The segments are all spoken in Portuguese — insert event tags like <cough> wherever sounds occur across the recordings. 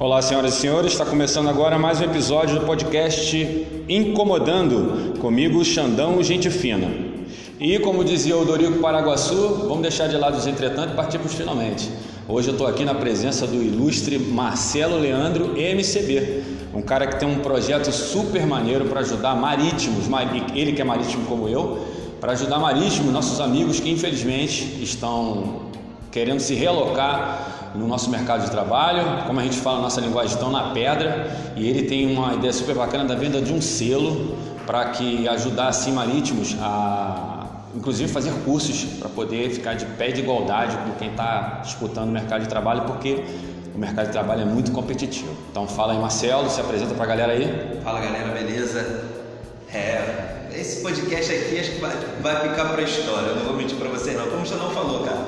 Olá, senhoras e senhores, está começando agora mais um episódio do podcast Incomodando, comigo, Xandão Gente Fina. E como dizia o Dorico Paraguaçu, vamos deixar de lado os entretanto e partir para os finalmente. Hoje eu estou aqui na presença do ilustre Marcelo Leandro, MCB, um cara que tem um projeto super maneiro para ajudar marítimos, ele que é marítimo como eu, para ajudar marítimos, nossos amigos que infelizmente estão querendo se realocar no nosso mercado de trabalho, como a gente fala, nossa linguagem estão na pedra, e ele tem uma ideia super bacana da venda de um selo para que ajudar assim marítimos a inclusive fazer cursos para poder ficar de pé de igualdade com quem está disputando o mercado de trabalho, porque o mercado de trabalho é muito competitivo. Então fala aí Marcelo, se apresenta para a galera aí. Fala galera, beleza? É, esse podcast aqui acho que vai, vai ficar para a história, eu não vou mentir para vocês não. Como o não falou, cara,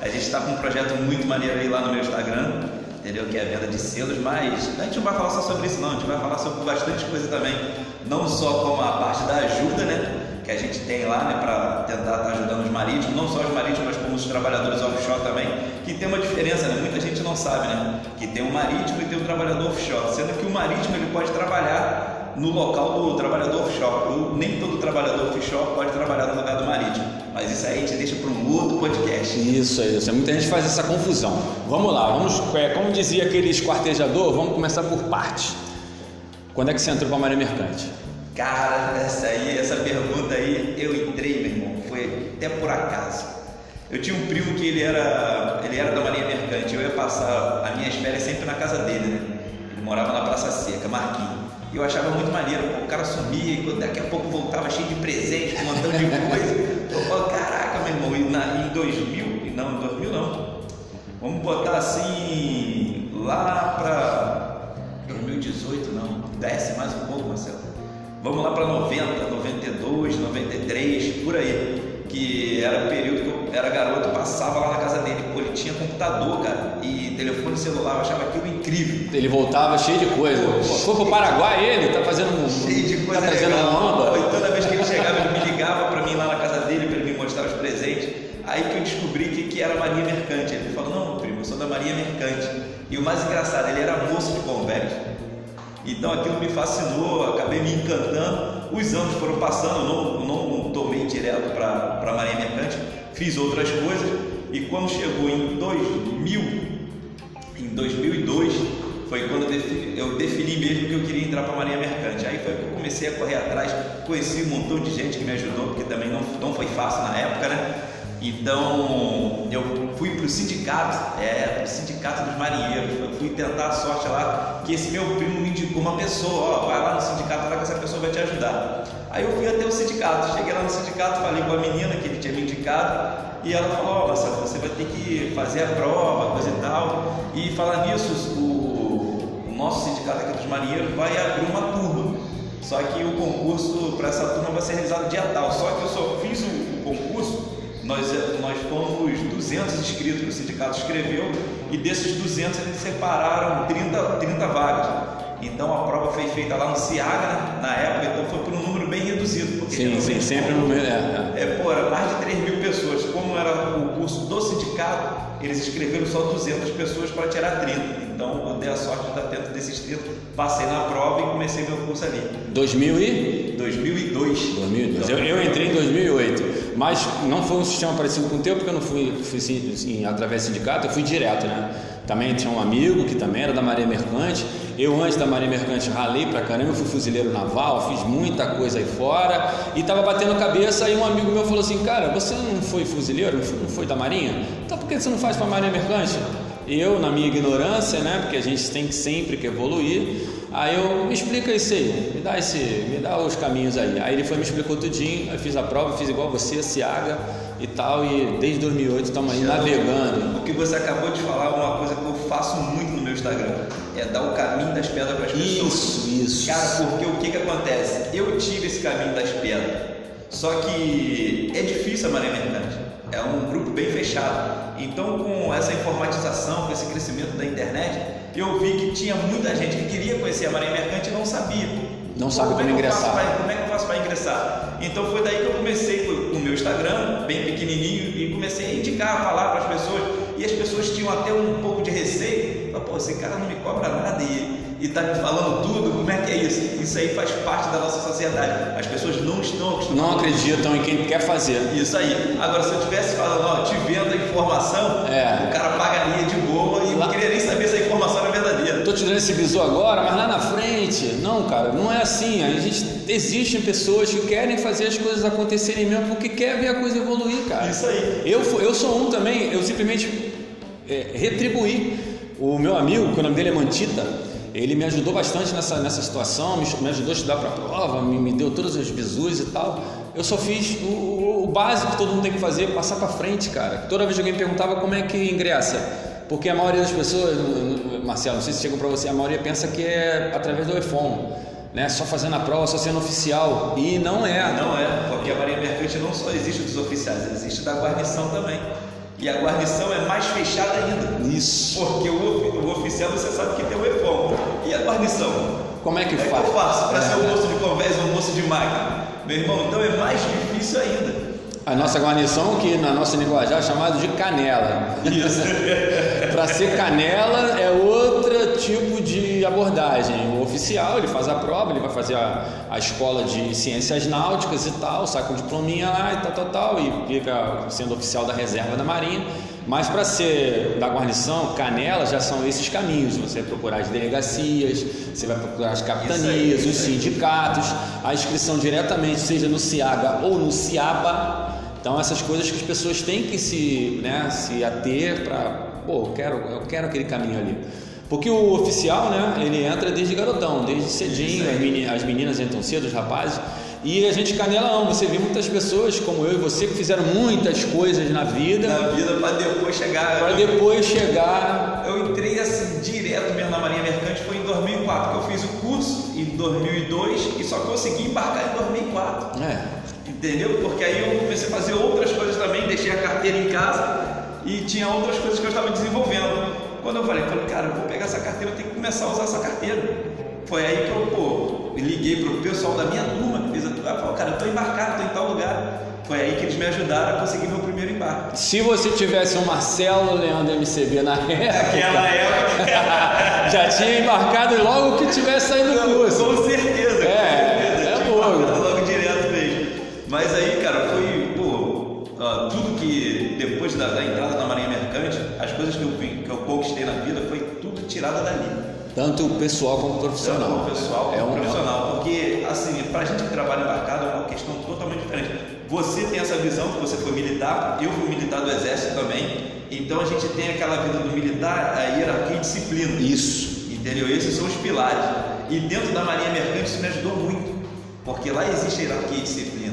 a gente está com um projeto muito maneiro aí lá no meu Instagram, entendeu? Que é a venda de selos, mas a gente não vai falar só sobre isso não, a gente vai falar sobre bastante coisa também, não só como a parte da ajuda, né? Que a gente tem lá, né, para tentar estar tá ajudando os marítimos, não só os marítimos, mas como os trabalhadores offshore também, que tem uma diferença, né? Muita gente não sabe, né? Que tem um marítimo e tem um trabalhador offshore, sendo que o marítimo ele pode trabalhar no local do trabalhador offshore. Nem todo trabalhador offshore pode trabalhar no lugar do marítimo. Mas isso aí a gente deixa para um outro podcast. Isso, isso. Muita gente faz essa confusão. Vamos lá, vamos, é, como dizia aquele esquartejador, vamos começar por partes. Quando é que você entrou para a Marinha Mercante? Cara, essa aí, essa pergunta aí, eu entrei, meu irmão, foi até por acaso. Eu tinha um primo que ele era, ele era da Marinha Mercante, eu ia passar as minhas férias sempre na casa dele, né? Ele morava na Praça Seca, Marquinhos. E eu achava muito maneiro, o cara sumia e daqui a pouco voltava cheio de presente, com um montão de coisa. Eu caraca, meu irmão, e na, em 2000, não, em 2000 não, vamos botar assim, lá para 2018, não, desce mais um pouco, Marcelo. Vamos lá para 90, 92, 93, por aí que era o período que eu era garoto, passava lá na casa dele, pô, ele tinha computador, cara, e telefone celular, eu achava aquilo incrível. Ele voltava cheio de coisa. Pô, foi pro Paraguai ele, tá fazendo um. Cheio de coisa. Tá trazendo uma E toda vez que ele chegava, ele me ligava para mim lá na casa dele, para ele me mostrar os presentes. Aí que eu descobri que, que era Marinha Mercante. Ele falou, não, primo, eu sou da Marinha Mercante. E o mais engraçado, ele era moço de convés. Então aquilo me fascinou, acabei me encantando. Os anos foram passando, eu não, tomei direto para Marinha Mercante, fiz outras coisas e quando chegou em 2000, em 2002, foi quando eu defini, eu defini mesmo que eu queria entrar para Marinha Mercante. Aí foi que eu comecei a correr atrás, conheci um montão de gente que me ajudou, porque também não, não foi fácil na época, né? Então eu fui para o sindicato, é, o sindicato dos marinheiros, eu fui tentar a sorte lá, que esse meu primo me indicou uma pessoa, ó, vai lá no sindicato lá que essa pessoa vai te ajudar. Aí eu fui até o sindicato, cheguei lá no sindicato, falei com a menina que ele tinha me indicado, e ela falou, ó, Marcelo, você vai ter que fazer a prova, coisa e tal. E falar nisso, o, o nosso sindicato aqui dos marinheiros vai abrir uma turma. Só que o concurso para essa turma vai ser realizado dia tal. Só que eu só fiz o, o concurso nós, nós fomos 200 inscritos que o sindicato escreveu e desses 200 eles separaram 30, 30 vagas. Então a prova foi feita lá no Ciaga, né? na época, então foi por um número bem reduzido. Porque sim, sim, sempre no número. É, é. é, pô, era mais de 3 mil pessoas. Como era o curso do sindicato, eles escreveram só 200 pessoas para tirar 30. Então eu dei a sorte de estar dentro desses 30, passei na prova e comecei meu curso ali. 2000 e? 2002. 2002. Eu, eu entrei em 2008, mas não foi um sistema parecido com o teu, porque eu não fui, fui assim, através do sindicato, eu fui direto, né? Também tinha um amigo que também era da Marinha Mercante. Eu, antes da Marinha Mercante, ralei pra caramba, eu fui fuzileiro naval, fiz muita coisa aí fora e tava batendo cabeça. Aí um amigo meu falou assim: Cara, você não foi fuzileiro, não foi da Marinha? Então por que você não faz pra Marinha Mercante? Eu, na minha ignorância, né, porque a gente tem que sempre que evoluir, aí eu me explica isso aí, me dá esse, me dá os caminhos aí. Aí ele foi me explicou tudinho, aí fiz a prova, fiz igual você, Ciaga e tal, e desde 2008 estamos aí navegando. O que você acabou de falar é uma coisa que eu faço muito meu Instagram, é dar o caminho das pedras para as pessoas. Isso, isso. Cara, porque o que que acontece? Eu tive esse caminho das pedras, só que é difícil a maré mercante é um grupo bem fechado. Então, com essa informatização, com esse crescimento da internet, eu vi que tinha muita gente que queria conhecer a Marinha Mercante e não sabia. Não sabe como, como é ingressar. Pra, como é que eu faço para ingressar? Então foi daí que eu comecei com o meu Instagram, bem pequenininho, e comecei a indicar, a falar para as pessoas. e as pessoas tinham até um Pô, esse cara não me cobra nada e e está me falando tudo, como é que é isso? Isso aí faz parte da nossa sociedade. As pessoas não estão acostumadas. Não acreditam em quem quer fazer. Isso aí. Agora, se eu estivesse falando, ó, te vendo a informação, é. o cara pagaria de boa e lá... não queria nem saber se a informação era verdadeira. Tô te dando esse bisu agora, mas lá na frente. Não, cara, não é assim. A gente existem pessoas que querem fazer as coisas acontecerem mesmo porque quer ver a coisa evoluir, cara. Isso aí. Eu, eu sou um também, eu simplesmente é, retribuí. O meu amigo, que o nome dele é Mantita, ele me ajudou bastante nessa, nessa situação, me, me ajudou a estudar para a prova, me, me, deu todos os bisus e tal. Eu só fiz o, o, o básico que todo mundo tem que fazer, passar para frente, cara. Toda vez que alguém perguntava como é que ingressa, porque a maioria das pessoas, Marcelo, não sei se chegou para você, a maioria pensa que é através do EFON, né? Só fazendo a prova, só sendo oficial. E não é. Não é, porque a Marinha Mercante não só existe dos oficiais, existe da guarnição também. E a guarnição é mais fechada ainda. Isso. Porque o, o oficial você sabe que tem o EFOM. E a guarnição? Como é que é faz? Que eu faço para é. ser um moço de convés ou um moço de máquina? Meu irmão, então é mais difícil ainda. A nossa guarnição, que na nossa linguagem é chamado de canela. Isso. <laughs> Para ser canela é outro tipo de abordagem. O oficial, ele faz a prova, ele vai fazer a, a escola de ciências náuticas e tal, sai com um diplominha lá e tal, tal, tal, e fica sendo oficial da reserva da Marinha. Mas para ser da guarnição, canela já são esses caminhos. Você vai procurar as delegacias, você vai procurar as capitanias, os sindicatos, a inscrição diretamente, seja no CIAGA ou no CIABA. Então essas coisas que as pessoas têm que se, né, se ater para, pô, eu quero, eu quero aquele caminho ali. Porque o oficial, né, ele entra desde garotão, desde cedinho, as meninas, as meninas entram cedo, os rapazes. E a gente canela não, você vê muitas pessoas como eu e você que fizeram muitas coisas na vida. Na vida para depois chegar. Para depois chegar. Eu entrei assim direto mesmo na Marinha Mercante foi em 2004 que eu fiz o curso em 2002 e só consegui embarcar em 2004. É. Entendeu? Porque aí eu comecei a fazer outras coisas também, deixei a carteira em casa e tinha outras coisas que eu estava desenvolvendo. Quando eu falei, falei, cara, eu vou pegar essa carteira, eu tenho que começar a usar essa carteira. Foi aí que eu, pô, liguei pro pessoal da minha turma que fez a turma, falou, cara, eu tô embarcado, tô em tal lugar. Foi aí que eles me ajudaram a conseguir meu primeiro embarque. Se você tivesse um Marcelo Leandro MCB na <laughs> época. Naquela época. <laughs> já tinha embarcado logo que tivesse saído do curso. Com certeza. É, com certeza. é logo. Logo direto mesmo. Mas aí, cara, foi, pô, uh, tudo que depois da, da, entrada na Marinha Mercante, as coisas que eu, que eu conquistei na vida foi tudo tirada dali. Tanto o pessoal como o profissional. Tanto pessoal como é um, profissional. Porque, assim, pra gente que trabalha embarcado é uma questão totalmente diferente. Você tem essa visão que você foi militar, eu fui militar do exército também. Então a gente tem aquela vida do militar, a hierarquia e disciplina. Isso. Entendeu? Esses são os pilares. E dentro da Marinha Mercante isso me ajudou muito. Porque lá existe hierarquia e disciplina.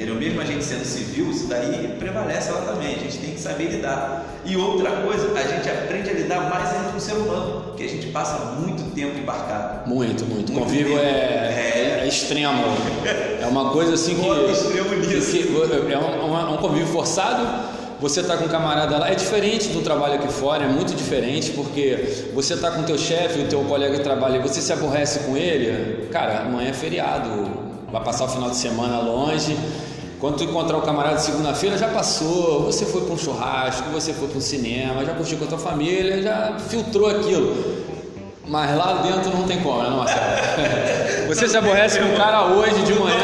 Entendeu? Mesmo a gente sendo civil, isso daí prevalece lá também. A gente tem que saber lidar. E outra coisa, a gente aprende a lidar mais ainda com o ser humano, porque a gente passa muito tempo embarcado. Muito, muito. muito Convívio é, é, é, extremo. É uma coisa assim que. extremo nisso. Que é um, um convívio forçado você está com um camarada lá, é diferente do trabalho aqui fora, é muito diferente, porque você está com o teu chefe, o teu colega de trabalho, e você se aborrece com ele, cara, amanhã é feriado, vai passar o final de semana longe, quando tu encontrar o camarada segunda-feira, já passou, você foi para um churrasco, você foi para um cinema, já curtiu com a tua família, já filtrou aquilo. Mas lá dentro não tem como, né, Marcelo? <laughs> Você se aborrece com o cara hoje de manhã.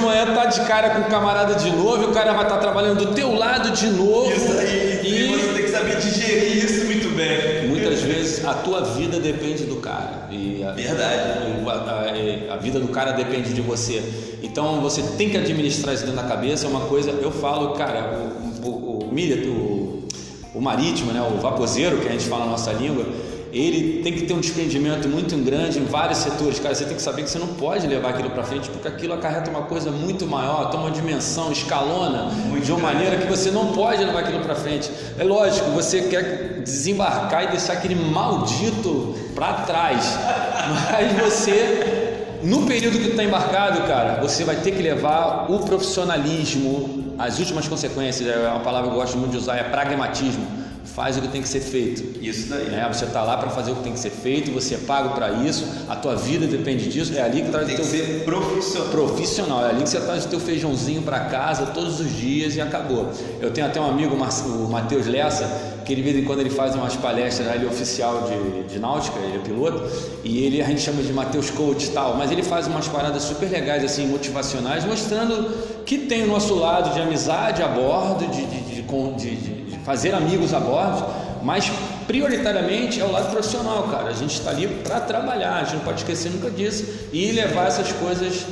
Manhã tá de cara com o camarada de novo, e o cara vai estar tá trabalhando do teu lado de novo. Isso aí, e, e você tem que saber digerir isso muito bem. Muitas vezes a tua vida depende do cara. E a, Verdade. A, a, a, vida do cara depende de você. Então você tem que administrar isso dentro da cabeça. É uma coisa, eu falo, cara, o, o, o, o, o marítimo, né, o vaposeiro, que a gente fala na nossa língua, ele tem que ter um desprendimento muito grande em vários setores. Cara, você tem que saber que você não pode levar aquilo para frente, porque aquilo acarreta uma coisa muito maior, toma uma dimensão, escalona muito de uma grande. maneira que você não pode levar aquilo para frente. É lógico, você quer desembarcar e deixar aquele maldito para trás, mas você, no período que está embarcado, cara, você vai ter que levar o profissionalismo, as últimas consequências, é uma palavra que eu gosto muito de usar, é pragmatismo faz o que tem que ser feito. Isso daí. Né? Você está lá para fazer o que tem que ser feito, você é pago para isso, a tua vida depende disso, é ali que traz Tem o que teu ser profissional. profissional, é ali que você traz o teu feijãozinho para casa todos os dias e acabou. Eu tenho até um amigo, o Matheus Lessa, que de vez em quando ele faz umas palestras, ele é oficial de, de náutica, ele é piloto, e ele a gente chama de Matheus Coach e tal, mas ele faz umas paradas super legais, assim, motivacionais, mostrando que tem o nosso lado de amizade a bordo, de, de, de, de fazer amigos a bordo, mas prioritariamente é o lado profissional, cara. A gente está ali para trabalhar, a gente não pode esquecer nunca disso e levar essas coisas,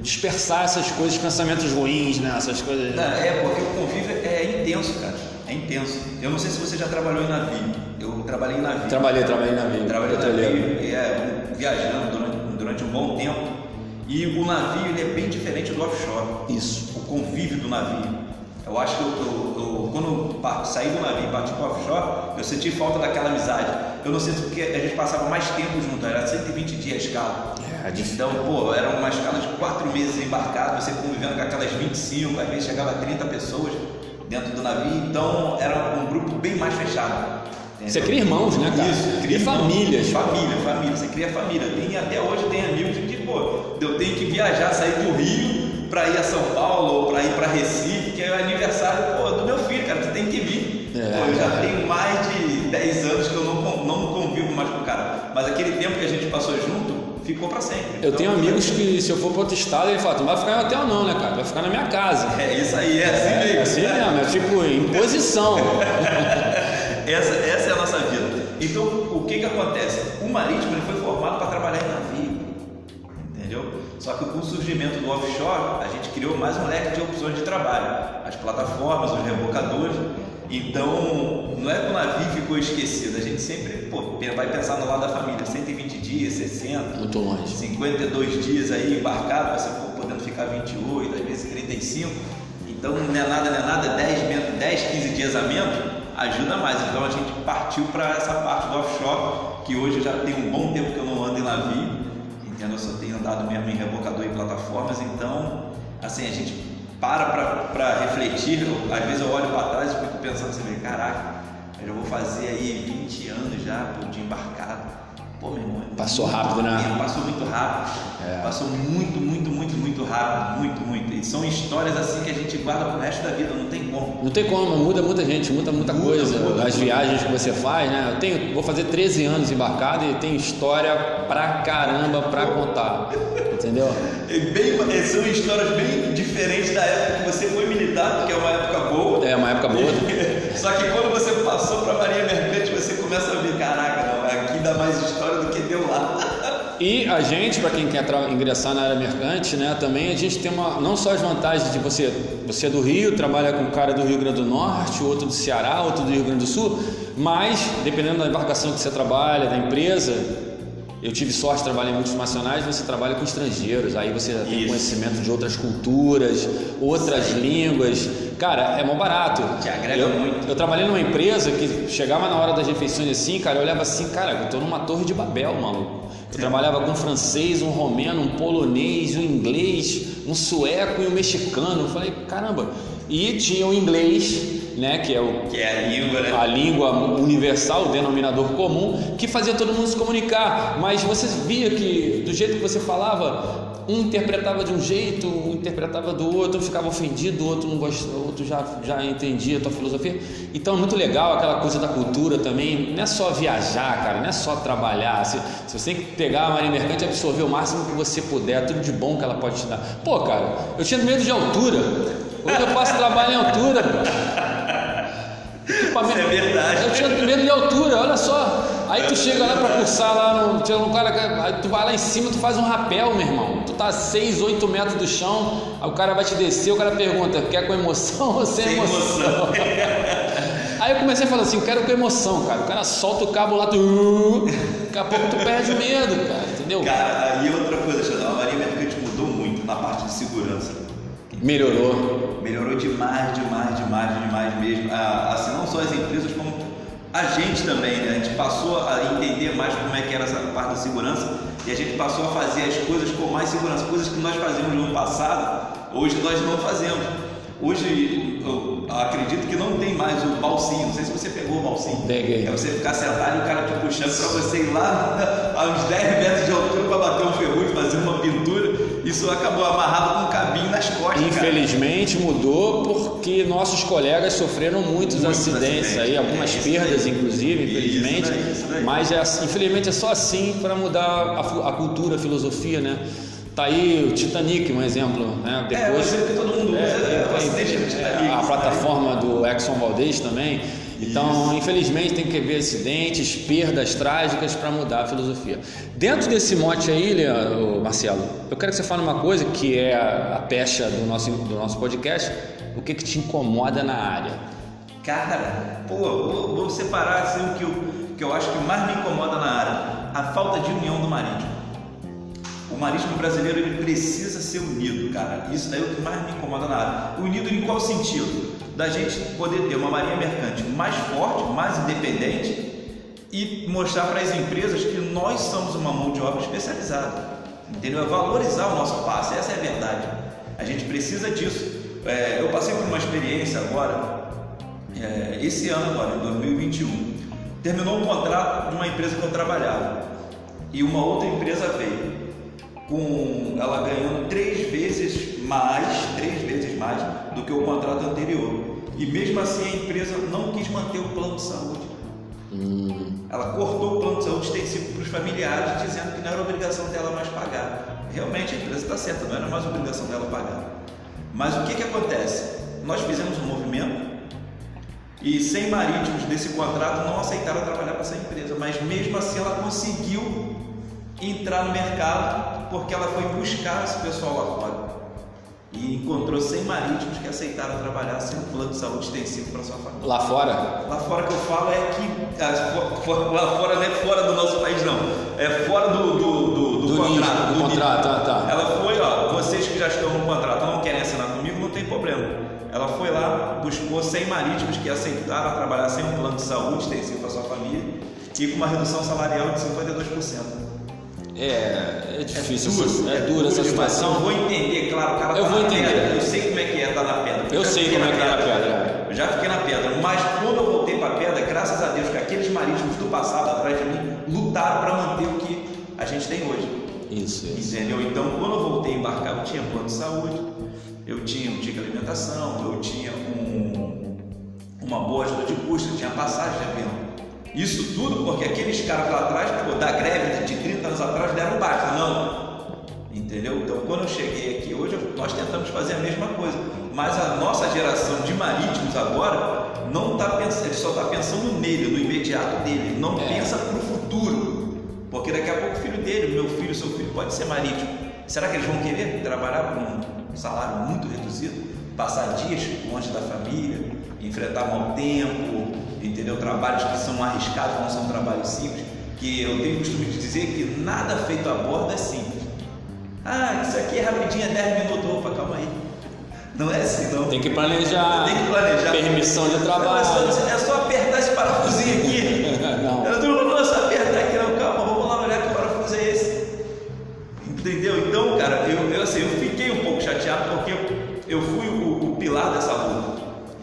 dispersar essas coisas, pensamentos ruins, né? Essas coisas. Não, é, porque o convívio é intenso, cara. É intenso. Eu não sei se você já trabalhou em navio. Eu trabalhei em navio. Trabalhei, trabalhei em navio. Trabalhei em navio, é, viajando durante, durante um bom tempo. E o navio ele é bem diferente do offshore. Isso. O convívio do navio. Eu acho que eu, eu, eu, quando eu saí do navio e parti para o offshore, eu senti falta daquela amizade. Eu não sei porque a gente passava mais tempo junto, era 120 dias a escala. É. Então, pô, era uma escala de 4 meses embarcado, você convivendo com aquelas 25, às vezes chegava a 30 pessoas dentro do navio, então era um grupo bem mais fechado. Você cria irmãos, né, cara? Isso, cria famílias. Família, família, você cria família. Tem, até hoje tem amigos que, pô, eu tenho que viajar, sair do Rio para ir a São Paulo ou para ir para Recife, que é o aniversário pô, do meu filho, cara, você tem que vir. É, pô, eu já é. tenho mais de 10 anos que eu não, não convivo mais com o cara. Mas aquele tempo que a gente passou junto ficou para sempre. Eu Então, tenho amigos que se eu for para outro estado, ele fala, tu não vai ficar em hotel não, né, cara? Vai ficar na minha casa. É isso aí, é assim mesmo. É assim mesmo, eu fico em posição. <laughs> Essa, essa é a nossa vida. Então, o que que acontece? O marítimo ele foi formado para Só que com o surgimento do offshore, a gente criou mais um leque de opções de trabalho. As plataformas, os rebocadores. Então, não é que o navio ficou esquecido, a gente sempre pô, vai pensar no lado da família, 120 dias, 60, Muito longe. 52 dias aí embarcado, você pô, podendo ficar 28, às vezes 35. Então não é nada, não é nada, 10, men- 10 15 dias a menos ajuda mais. Então a gente partiu para essa parte do offshore, que hoje já tem um bom tempo que eu não ando em navio, entendeu? Eu só tenho andado mesmo em rebocador e plataformas, então assim, a gente para para refletir, eu- às vezes eu olho para trás e fico pensando assim, caraca, eu já vou fazer aí 20 anos já de embarcado. Pô, meu irmão, é Passou rápido, né? Passou muito rápido. É. Passou muito, muito, muito, muito rápido. Muito, muito. E são histórias assim que a gente guarda pro resto da vida, não tem como. Não tem como, muda muita gente, muda muita Muda, coisa. muda, As muda. viagens que você faz, né? Eu tenho, vou fazer 13 anos embarcado e tenho história pra caramba pra contar. Entendeu? É bem, é, são histórias bem diferentes da época que você foi militar, porque é uma época boa. É uma época boa. <laughs> Só que quando você passou para Maria Mercante, você começa a ver, caraca, não, aqui dá mais história do que deu lá. E a gente, para quem quer ingressar na área mercante, né, também a gente tem uma, não só as vantagens de você, você é do Rio, trabalha com um cara do Rio Grande do Norte, outro do Ceará, outro do Rio Grande do Sul, mas dependendo da embarcação que você trabalha, da empresa, eu tive sorte, trabalhei em multinacionais, você trabalha com estrangeiros, aí você já tem conhecimento de outras culturas, outras línguas. Cara, é mó barato. Te agrega eu, muito. Eu trabalhei numa empresa que chegava na hora das refeições assim, cara, eu olhava assim, cara, eu tô numa torre de Babel, maluco. Eu trabalhava com um francês, um romeno, um polonês, um inglês, um sueco e um mexicano. Eu falei, caramba. E tinha o inglês, né, que é o Que é a língua, né? a língua universal, o denominador comum, que fazia todo mundo se comunicar. Mas você via que do jeito que você falava, um interpretava de um jeito, um interpretava do outro, um ficava ofendido, o outro não gostava, o outro já, já entendia a tua filosofia. Então é muito legal aquela coisa da cultura também. Não é só viajar, cara, não é só trabalhar. Se, se você tem que pegar a Marinha Mercante e absorver o máximo que você puder, tudo de bom que ela pode te dar. Pô, cara, eu tinha medo de altura. Hoje eu faço trabalho em altura, Equipamento- Isso é verdade. Eu tinha medo de altura, olha só. Aí tu chega lá pra cursar lá no. Um cara, que- aí tu vai lá em cima, tu faz um rapel, meu irmão. Tu tá a 6, 8 metros do chão, aí o cara vai te descer, o cara pergunta, quer com emoção ou sem, Sem emoção? <laughs> Aí eu comecei a falar assim, quero com emoção, cara. O cara solta o cabo lá, tu. Daqui a pouco tu perde o medo, cara, entendeu? Cara, aí outra coisa, Xandão, a Maria Mercante mudou muito na parte de segurança. Melhorou. Melhorou demais, demais, demais, demais mesmo. Ah, Assim, não só as empresas, como a gente também, né? A gente passou a entender mais como é que era essa parte da segurança e a gente passou a fazer as coisas com mais segurança. Coisas que nós fazíamos no ano passado, hoje nós não fazemos. Hoje, eu acredito que não tem mais o balsinho. Não sei se você pegou o balsinho. Peguei. É você ficar sentado e o cara te puxando para você ir lá <laughs> a uns 10 metros de altura para bater um ferrugem, fazer uma pintura. Isso acabou amarrado com um cabinho nas costas. Infelizmente cara. mudou porque nossos colegas sofreram muitos, muitos acidentes, acidentes, aí, algumas é perdas, inclusive, infelizmente. Isso daí, isso daí. Mas é, assim, infelizmente é só assim para mudar a, a cultura, a filosofia, né? Tá aí o Titanic, um exemplo. Né? É, Depois, é, que todo mundo usa é, é, é, a plataforma do Exxon Valdez também. Então, infelizmente, tem que ver acidentes, perdas trágicas para mudar a filosofia. Dentro desse mote aí, Marcelo, eu quero que você fale uma coisa que é a pecha do nosso, do nosso podcast. O que, que te incomoda na área? Cara, pô, vou, vou separar assim, o que eu, que eu acho que mais me incomoda na área: a falta de união do marítimo. O marítimo brasileiro ele precisa ser unido, cara. Isso daí é o que mais me incomoda na área. Unido em qual sentido? Da gente poder ter uma marinha mercante mais forte, mais independente e mostrar para as empresas que nós somos uma mão de obra especializada. Entendeu? É valorizar o nosso passe, essa é a verdade. A gente precisa disso. É, eu passei por uma experiência agora, é, esse ano agora, em 2021. Terminou um contrato de uma empresa que eu trabalhava e uma outra empresa veio com ela ganhando três vezes mais, três vezes mais do que o contrato anterior. E mesmo assim a empresa não quis manter o plano de saúde. Hum. Ela cortou o plano de saúde extensivo para os familiares, dizendo que não era obrigação dela mais pagar. Realmente a empresa está certa, não era mais obrigação dela pagar. Mas o que, que acontece? Nós fizemos um movimento e sem marítimos desse contrato não aceitaram trabalhar para essa empresa, mas mesmo assim ela conseguiu entrar no mercado porque ela foi buscar esse pessoal lá fora e encontrou 100 marítimos que aceitaram trabalhar sem um plano de saúde extensivo para sua família. Lá fora? Lá fora que eu falo é que lá fora não é fora do nosso país não, é fora do, do, do, do, contrato. Do, contrato, tá, tá. Ela foi, ó, vocês que já estão no contrato não querem assinar comigo, não tem problema. Ela foi lá, buscou 100 marítimos que aceitaram trabalhar sem um plano de saúde extensivo para sua família e com uma redução salarial de 52%. É, é difícil, é é, é dura essa situação. Eu vou entender, claro, o cara eu tá vou entender. Pedra, eu sei como é que é estar na pedra. Eu, sei como é que é na pedra. Eu já fiquei na pedra, mas quando eu voltei para a pedra, graças a Deus que aqueles marítimos do passado atrás de mim lutaram para manter o que a gente tem hoje. Isso, isso. Entendeu? Então, quando eu voltei a embarcar, eu tinha plano de saúde, eu tinha um ticket de alimentação, eu tinha um, uma boa ajuda de custo, eu tinha passagem de avião. Isso tudo porque aqueles caras lá atrás, pô, da greve de 30 anos atrás, deram baixa. Não. Entendeu? Então, quando eu cheguei aqui hoje, nós tentamos fazer a mesma coisa. Mas a nossa geração de marítimos agora não está pensando, ele só está pensando nele, no imediato dele. Não é. pensa para o futuro. Porque daqui a pouco o filho dele, meu filho, seu filho, pode ser marítimo. Será que eles vão querer trabalhar com um salário muito reduzido? Passar dias longe da família, enfrentar mau tempo, entendeu? Trabalhos que são arriscados, não são trabalhos simples, que eu tenho costume de dizer que nada feito a bordo é simples. Ah, isso aqui é rapidinho, é 10 minutos, opa, calma aí. Não é assim não. Tem que planejar. Tem que planejar. Permissão de trabalho. É só, é só apertar esse parafusinho aqui. <laughs> não. Eu não vou só apertar aqui, não. Calma, vamos lá olhar que parafuso é esse. Entendeu? Então, cara, eu, eu, assim, eu fiquei um pouco chateado porque eu, eu fui o, o pilar dessa luta.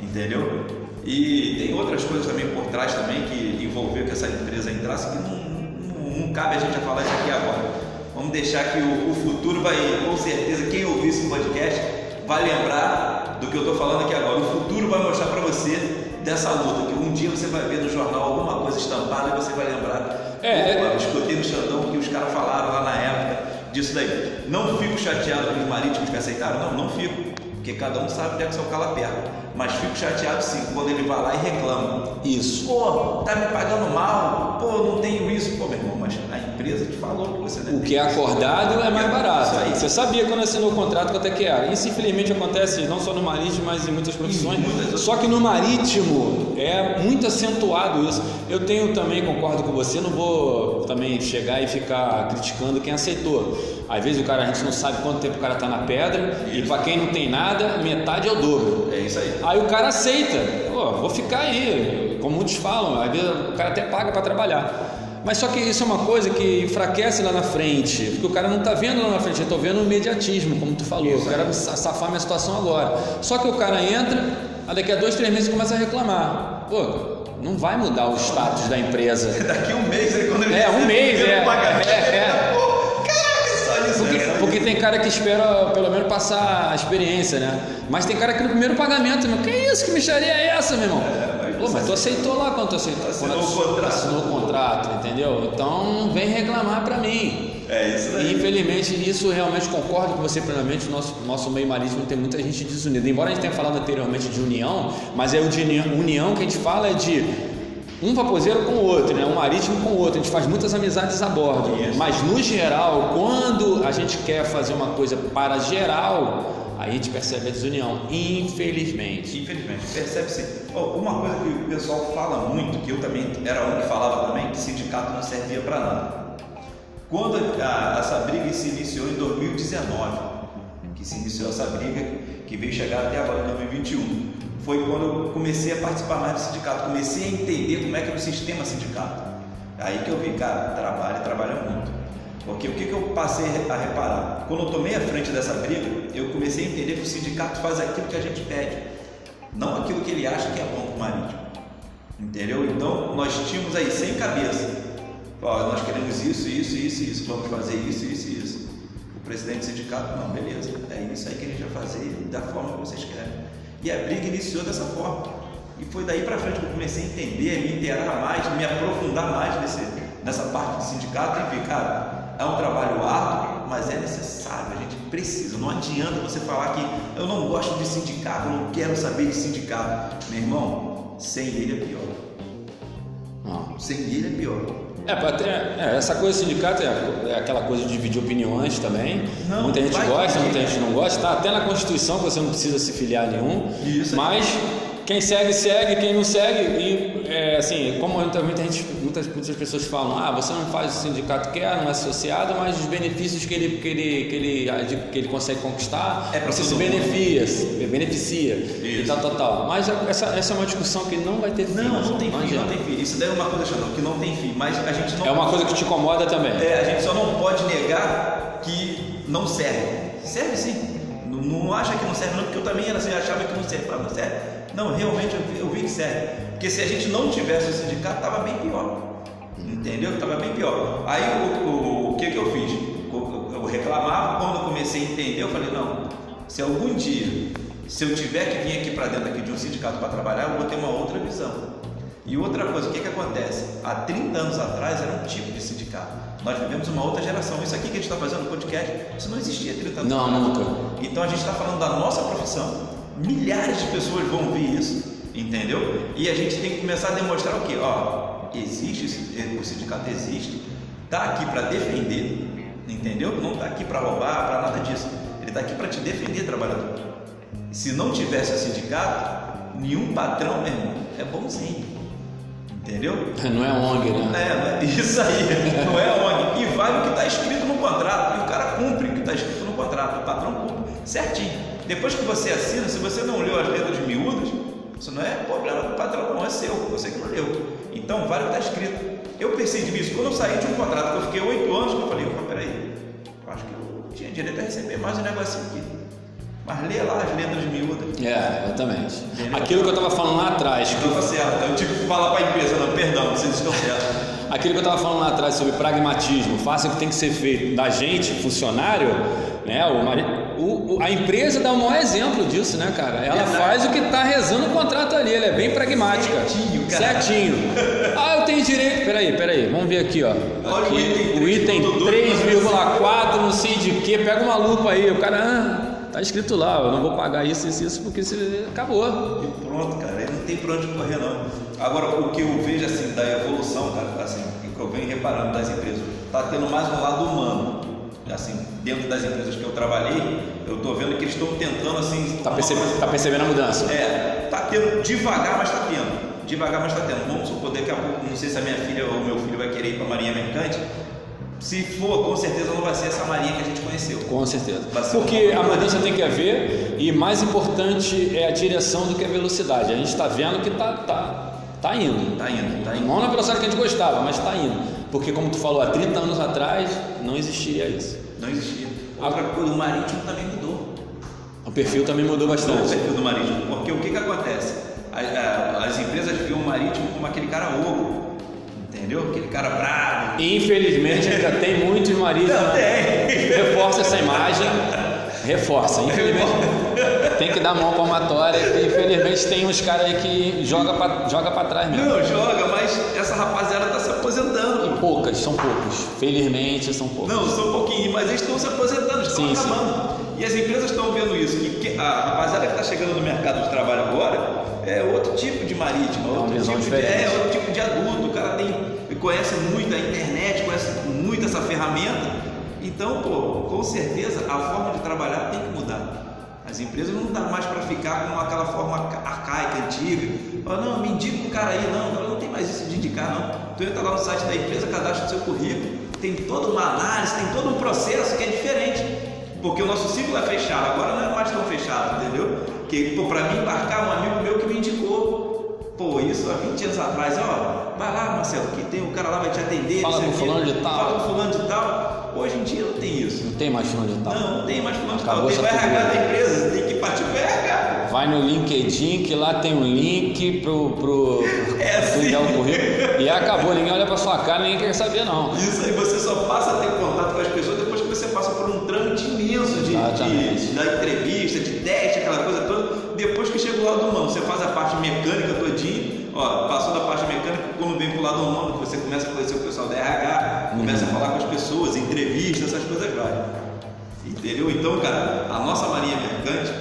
Entendeu? E tem outras coisas também por trás também que envolveu que essa empresa entrasse que não, não, não cabe a gente a falar isso aqui agora. Vamos deixar que o, o, futuro vai, com certeza, quem ouvir esse podcast vai lembrar do que eu estou falando aqui agora. O futuro vai mostrar para você dessa luta, que um dia você vai ver no jornal alguma coisa estampada e você vai lembrar. É, Opa, é... escutei no Xandão que os caras falaram lá na época disso daí. Não fico chateado com os marítimos que aceitaram? Não, não fico. Porque cada um sabe onde é que seu cala perna. Mas fico chateado sim, quando ele vai lá e reclama. Isso. Pô, tá me pagando mal, pô, não tenho isso. Pô, meu irmão, mas a empresa te falou que você não O que é acordado é mais barato. Você sabia quando assinou o contrato quanto é que era. Isso infelizmente acontece não só no marítimo, mas em muitas profissões. Muitas só que no marítimo é muito acentuado isso. Eu tenho também, concordo com você, não vou também chegar e ficar criticando quem aceitou. Às vezes o cara, a gente não sabe quanto tempo o cara está na pedra, isso. e para quem não tem nada, metade é o dobro. É isso aí. Aí o cara aceita, Pô, vou ficar aí, como muitos falam, às vezes o cara até paga para trabalhar. Mas só que isso é uma coisa que enfraquece lá na frente, porque o cara não está vendo lá na frente, eu estou vendo o imediatismo, como tu falou, isso eu quero safar minha situação agora. Só que o cara entra, Aí daqui a dois, três meses começa a reclamar. Pô, não vai mudar o status da empresa. <laughs> Daqui um mês, aí quando ele É, um mês, é. pagamento, É, é. Porque, é tem cara que espera pelo menos passar a experiência, né? Mas tem cara que no primeiro pagamento, meu, que isso? Que micharia é essa, meu irmão? mas Pô, mas tu aceitou lá quando tu aceitou. Assinou quando o contrato. Assinou o contrato, entendeu? Então vem reclamar pra mim. É isso E daí. infelizmente isso realmente concordo com você plenamente. O nosso, nosso meio marítimo tem muita gente desunida. Embora a gente tenha falado anteriormente de união, mas é o de união, união que a gente fala é de um vaposeiro com o outro, né? um marítimo com o outro. A gente faz muitas amizades a bordo. Isso. Mas no geral, quando a gente quer fazer uma coisa para geral, aí a gente percebe a desunião. Infelizmente. Infelizmente, percebe-se. Uma coisa que o pessoal fala muito, que eu também era um que falava também, que sindicato não servia para nada. Quando a- essa briga se iniciou em 2019, que se iniciou essa briga, que veio chegar até agora em 2021, foi quando eu comecei a participar mais do sindicato, comecei a entender como é que era o sistema sindicato. Aí que eu vi, cara, trabalha, trabalha muito. Porque o que, que eu passei a reparar? Quando eu tomei a frente dessa briga, eu comecei a entender que o sindicato faz aquilo que a gente pede, não aquilo que ele acha que é bom para o marítimo. Entendeu? Então nós tínhamos aí sem cabeça. Ó, nós queremos isso, isso, isso, isso, vamos fazer isso, isso, isso. O presidente do sindicato, não, beleza, é isso aí que a gente vai fazer da forma que vocês querem. E a briga iniciou dessa forma. E foi daí para frente que eu comecei a entender, me inteirar mais, me aprofundar mais nesse, nessa parte do sindicato e ver, cara, é um trabalho árduo, mas é necessário, a gente precisa. Não adianta você falar que eu não gosto de sindicato, eu não quero saber de sindicato. Meu irmão, sem ele é pior. Ó. Sem ele é pior. É, ter- é, essa coisa do sindicato é, é aquela coisa de dividir opiniões também. Não, muita gente gosta, muita gente não gosta. Tá até na Constituição que você não precisa se filiar a nenhum. Isso. Mas quem segue, segue. Quem não segue, e é, assim, como muita, gente, muitas, muitas pessoas falam, ah, você não faz o sindicato que quer, não é associado, mas os benefícios que ele, que ele, que ele, que ele consegue conquistar, É você se beneficia, beneficia e Isso. tal, tal, tal. Mas essa, essa é uma discussão que não vai ter fim. Não, não tem fim, não tem fim. Isso daí é uma coisa, Xandão, que não tem fim. Mas a gente não É uma coisa que te incomoda também. É, a gente só não pode negar que não serve. Serve sim. Não, acha que não serve, não, porque eu também era assim, achava que não serve. Ah, não. Não, realmente eu vi, eu vi que serve. Porque se a gente não tivesse o sindicato, tava bem pior. Entendeu? Tava bem pior. Aí o, o, o que, que eu fiz? Eu, eu reclamava, quando eu comecei a entender, eu falei, não, se algum dia, se eu tiver que vir aqui para dentro aqui de um sindicato para trabalhar, eu vou ter uma outra visão. E outra coisa, o que, que acontece? Há 30 anos atrás era um tipo de sindicato. Nós vivemos uma outra geração. Isso aqui que a gente está fazendo no podcast, isso não existia há 30 anos Não, nunca. Então a gente está falando da nossa profissão. Milhares de pessoas vão ouvir isso, entendeu? E a gente tem que começar a demonstrar o quê? Ó, existe, esse- o sindicato existe, está aqui para defender, entendeu? Não está aqui para roubar, para nada disso. Ele está aqui para te defender, trabalhador. Se não tivesse o sindicato, nenhum patrão, meu irmão, é bonzinho. Entendeu? Não é ONG, né? É, não é- isso aí, não é ONG. E vale o que está escrito no contrato. E o cara cumpre o que está escrito no contrato. O patrão cumpre certinho. Depois que você assina, se você não leu as letras miúdas, isso não é problema do patrão, não é seu, você que não leu. Então vale o que está escrito. Eu percebi isso quando eu saí de um contrato que eu fiquei oito anos, que eu falei, opa, peraí, eu acho que eu tinha direito a receber mais um negocinho aqui. Mas lê lá as letras miúdas. É, exatamente. Entendeu? Aquilo que eu estava falando lá atrás, que Estava certo. Eu tive que falar para a empresa, não, perdão, vocês estão certos. <laughs> Aquilo que eu estava falando lá atrás sobre pragmatismo, faça o que tem que ser feito da gente, funcionário, né? O, o- o- a empresa dá o maior exemplo disso, né, cara? Ela Verdade. faz o que está rezando o contrato ali, ela é bem pragmática. Certinho, cara. Certinho. <laughs> Ah, eu tenho direito. Peraí, peraí, vamos ver aqui, ó. Olha Aqui, o item o item 3,2, 3,4, não sei de quê, pega uma lupa aí. O cara, ah, tá escrito lá, eu não vou pagar isso, isso, isso, porque isso acabou. E pronto, cara, ele não tem por onde correr não. Agora, o que eu vejo assim da evolução, cara, assim, o que eu venho reparando das empresas, tá tendo mais um lado humano. Assim, dentro das empresas que eu trabalhei, eu tô vendo que eles estão tentando assim. Tá, uma percebe- coisa- tá percebendo a mudança? É, tá tendo devagar, mas tá tendo. Devagar, mas tá tendo. Vamos supor, daqui a pouco, não sei se a minha filha ou meu filho vai querer ir para a Marinha Mercante. Se for, com certeza não vai ser essa Marinha que a gente conheceu. Com certeza. Porque a mudança tem que haver e mais importante é a direção do que a velocidade. A gente está vendo que tá, tá, tá indo. Tá indo, tá indo. Não na velocidade que a gente gostava, mas está indo. Porque como tu falou, há 30 anos atrás não existiria isso. Não existia. Outra coisa, o marítimo também mudou. O perfil também mudou O bastante. perfil do marítimo. Porque o que, que acontece? A- a- As empresas viam o marítimo como aquele cara ogro. Entendeu? Aquele cara bravo. Infelizmente ainda tem muitos maridos Não, tem. reforça essa imagem, reforça. Infelizmente tem que dar mão palmatória. Infelizmente tem uns caras aí que joga pra, joga pra trás mesmo. Não, joga, mas essa rapaziada tá se aposentando. E poucas, são poucos. Felizmente são poucos. Não, são um pouquinho, mas eles estão se aposentando, estão Sim, sim. acabando. E as empresas estão vendo isso, que a rapaziada que está chegando no mercado de trabalho agora é outro tipo de marítimo, uma outro visão tipo de, diferente. é outro tipo de adulto. O cara tem, conhece muito a internet, conhece muito essa ferramenta. Então, pô, com certeza a forma de trabalhar tem que mudar. As empresas não dá mais para ficar com aquela forma arca- arcaica, antiga. Fala, não, me indica um cara aí, não, cara, não tem mais isso de indicar, não. Tu entra lá no site da empresa, cadastra o seu currículo, tem toda uma análise, tem todo um processo que é diferente. Porque o nosso ciclo é fechado, agora não é mais tão fechado, entendeu? Que, pô, pra mim embarcar um amigo meu que me indicou, pô, isso há 20 anos atrás, ó, vai lá, Marcelo, que tem o cara lá vai te atender. Fala com fulano de tal. Fala com fulano de tal. Hoje em dia não tem isso. Não tem mais fulano de tal. Não, não tem mais fulano de tal. Tem o RH da empresa, tem que partir pro RH. Vai no LinkedIn, que lá tem um link pro, pro, <laughs> É assim. enviar currículo. E acabou, ninguém olha pra sua cara, ninguém quer saber não. Isso aí você só passa a ter contato com as pessoas depois que você passa por um trâmite de, da entrevista, de teste, aquela coisa toda. Depois que chega o lado humano, você faz a parte mecânica todinho, ó, passou da parte mecânica, quando vem pro lado humano, você começa a conhecer o pessoal da RH, começa a falar com as pessoas, entrevista, essas coisas vai. Entendeu? Então, cara, a nossa marinha mercante,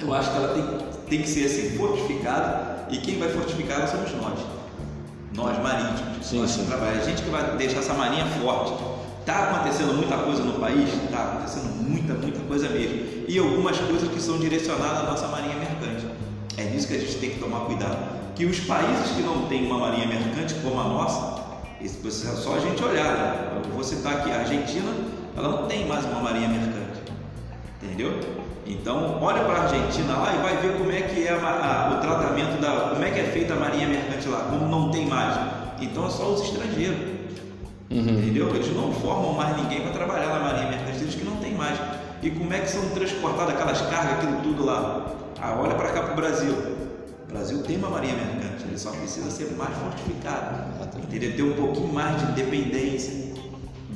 eu acho que ela tem, tem que ser assim, fortificada, e quem vai fortificar ela somos nós. Nós, marítimos. Sim, nós que sim. trabalhamos. A gente que vai deixar essa marinha forte. Está acontecendo muita coisa no país? Está acontecendo muita, muita coisa mesmo. E algumas coisas que são direcionadas à nossa marinha mercante. É disso que a gente tem que tomar cuidado. Que os países que não têm uma marinha mercante como a nossa, isso precisa só a gente olhar. Né? Eu vou citar aqui, a Argentina, ela não tem mais uma marinha mercante. Entendeu? Então, olha para a Argentina lá e vai ver como é que é a a- o tratamento da, como é que é feita a marinha mercante lá, como não tem mais. Então é só os estrangeiros. Uhum. Entendeu? Eles não formam mais ninguém para trabalhar na marinha mercante, eles que não tem mais. E como é que são transportadas aquelas cargas, aquilo tudo lá? Ah, olha para cá para o Brasil. O Brasil tem uma marinha mercante, ele só precisa ser mais fortificado. Entendeu? Ter um pouquinho mais de independência.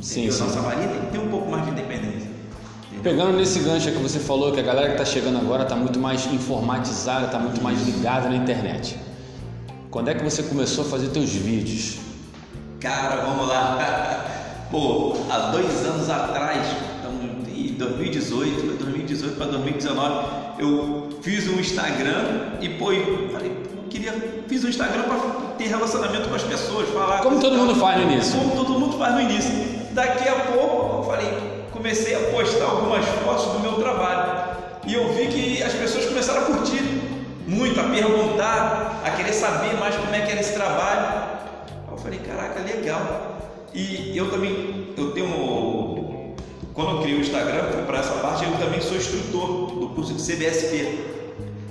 Sim, sim. Nossa marinha tem que ter um pouco mais de independência. Entendeu? Pegando nesse gancho que você falou, que a galera que está chegando agora está muito mais informatizada, está muito mais ligada na internet. Quando é que você começou a fazer teus vídeos? Cara, vamos lá. <laughs> Pô, há dois anos atrás, então, em 2018, foi 2018 para 2019, eu fiz um Instagram e pô, falei, eu queria, fiz um Instagram para ter relacionamento com as pessoas, falar. Como todo mundo faz no início. Como todo mundo faz no início. Daqui a pouco, eu falei, comecei a postar algumas fotos do meu trabalho e eu vi que as pessoas começaram a curtir muito, a perguntar, a querer saber mais como é que era esse trabalho. Falei, caraca, legal. E eu também, eu tenho, um- quando eu criei o Instagram, fui para essa parte, eu também sou instrutor do curso de CBSP.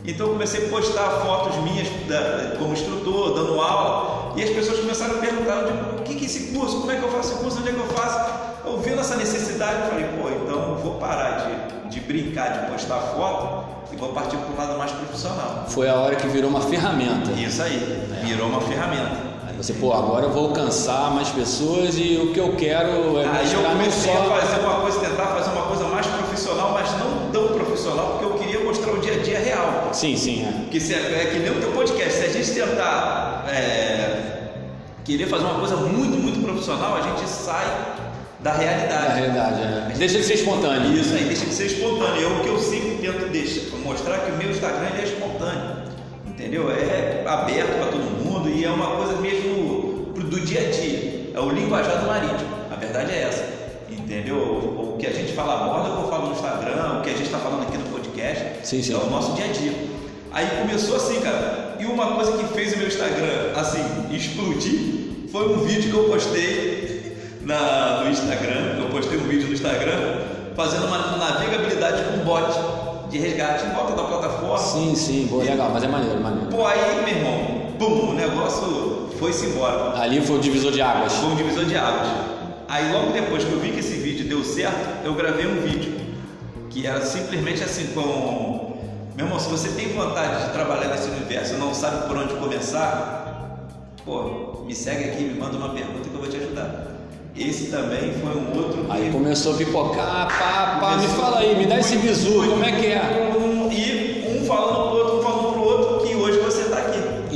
Então eu comecei a postar fotos minhas da- como instrutor, dando aula, e as pessoas começaram a perguntar, o que é esse curso, como é que eu faço esse curso, onde é que eu faço? Eu vendo essa necessidade, eu falei, pô, então eu vou parar de, de brincar, de postar foto, e vou partir para um lado mais profissional. Foi a hora que virou uma ferramenta. Isso aí, virou uma ferramenta. Você, pô, agora eu vou alcançar mais pessoas e o que eu quero é Aí eu comecei a só. fazer uma coisa, tentar fazer uma coisa mais profissional, mas não tão profissional, porque eu queria mostrar o dia a dia real. Sim, sim, é. Que se, é que nem o teu podcast, se a gente tentar é, querer fazer uma coisa muito, muito profissional, a gente sai da realidade. realidade, é. Deixa de ser espontâneo. Isso aí deixa de ser espontâneo. É o que eu sempre tento deixar, mostrar que o meu Instagram é espontâneo. Entendeu? É aberto para todo mundo e é uma coisa mesmo do dia a dia. É o linguajar do marítimo. A verdade é essa. Entendeu? O, o que a gente fala a bordo, eu falo no Instagram, o que a gente está falando aqui no podcast, Sim, sim. é o nosso dia a dia. Aí começou assim, cara. E uma coisa que fez o meu Instagram assim explodir foi um vídeo que eu postei <laughs> na, no Instagram. Eu postei um vídeo no Instagram fazendo uma navegabilidade com bot de resgate em volta da plataforma. Sim, sim, boa, legal, mas é maneiro, maneiro. Pô, aí, meu irmão, pum, o negócio foi-se embora. Ali foi o divisor de águas. Foi um divisor de águas. Aí logo depois que eu vi que esse vídeo deu certo, eu gravei um vídeo. que era simplesmente assim, com. Meu irmão, se você tem vontade de trabalhar nesse universo e não sabe por onde começar, pô, me segue aqui, me manda uma pergunta que eu vou te ajudar. Esse também foi um outro. Aí começou a pipocar, pá, pá, me fala aí, me dá esse bizu, como é que é? E um um falando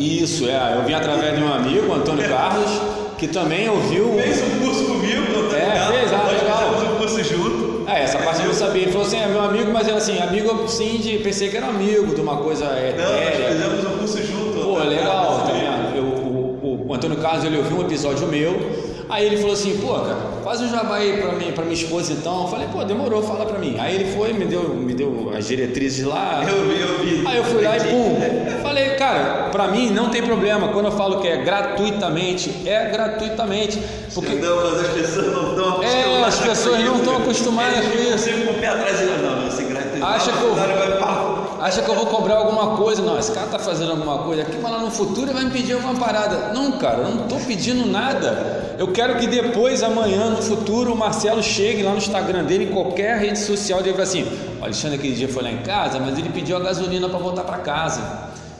Isso, é, eu vim através de um amigo, Antônio Carlos, que também ouviu. Fez um curso comigo, Antônio É, Carlos, fez, ah, nós legal. fizemos um curso junto. É, essa parte eu não sabia. Ele falou assim, é meu amigo, mas era assim, amigo sim de. Pensei que era amigo de uma coisa Não, nós etérea. fizemos um curso junto. Pô, legal, tá vendo? O, o Antônio Carlos ele ouviu um episódio meu, aí ele falou assim, pô, cara, faz um jabá aí pra, mim, pra minha esposa então. Eu falei, pô, demorou, fala pra mim. Aí ele foi, me deu, me deu as diretrizes lá. Eu vi, eu vi. Aí eu fui lá e pum, falei, cara, pra mim não tem problema. Quando eu falo que é gratuitamente, é gratuitamente. Porque Não, mas as pessoas não estão acostumadas. É, as pessoas não estão acostumadas com isso. ficam com o pé atrás e não, não, esse gratuito. Acha que eu-. Acha que eu vou cobrar alguma coisa. Não, esse cara tá fazendo alguma coisa aqui, mas lá no futuro ele vai me pedir alguma parada. Não, cara, eu não tô pedindo nada. Eu quero que depois, amanhã, no futuro, o Marcelo chegue lá no Instagram dele, em qualquer rede social e fale assim: o Alexandre aquele dia foi lá em casa, mas ele pediu a gasolina para voltar para casa.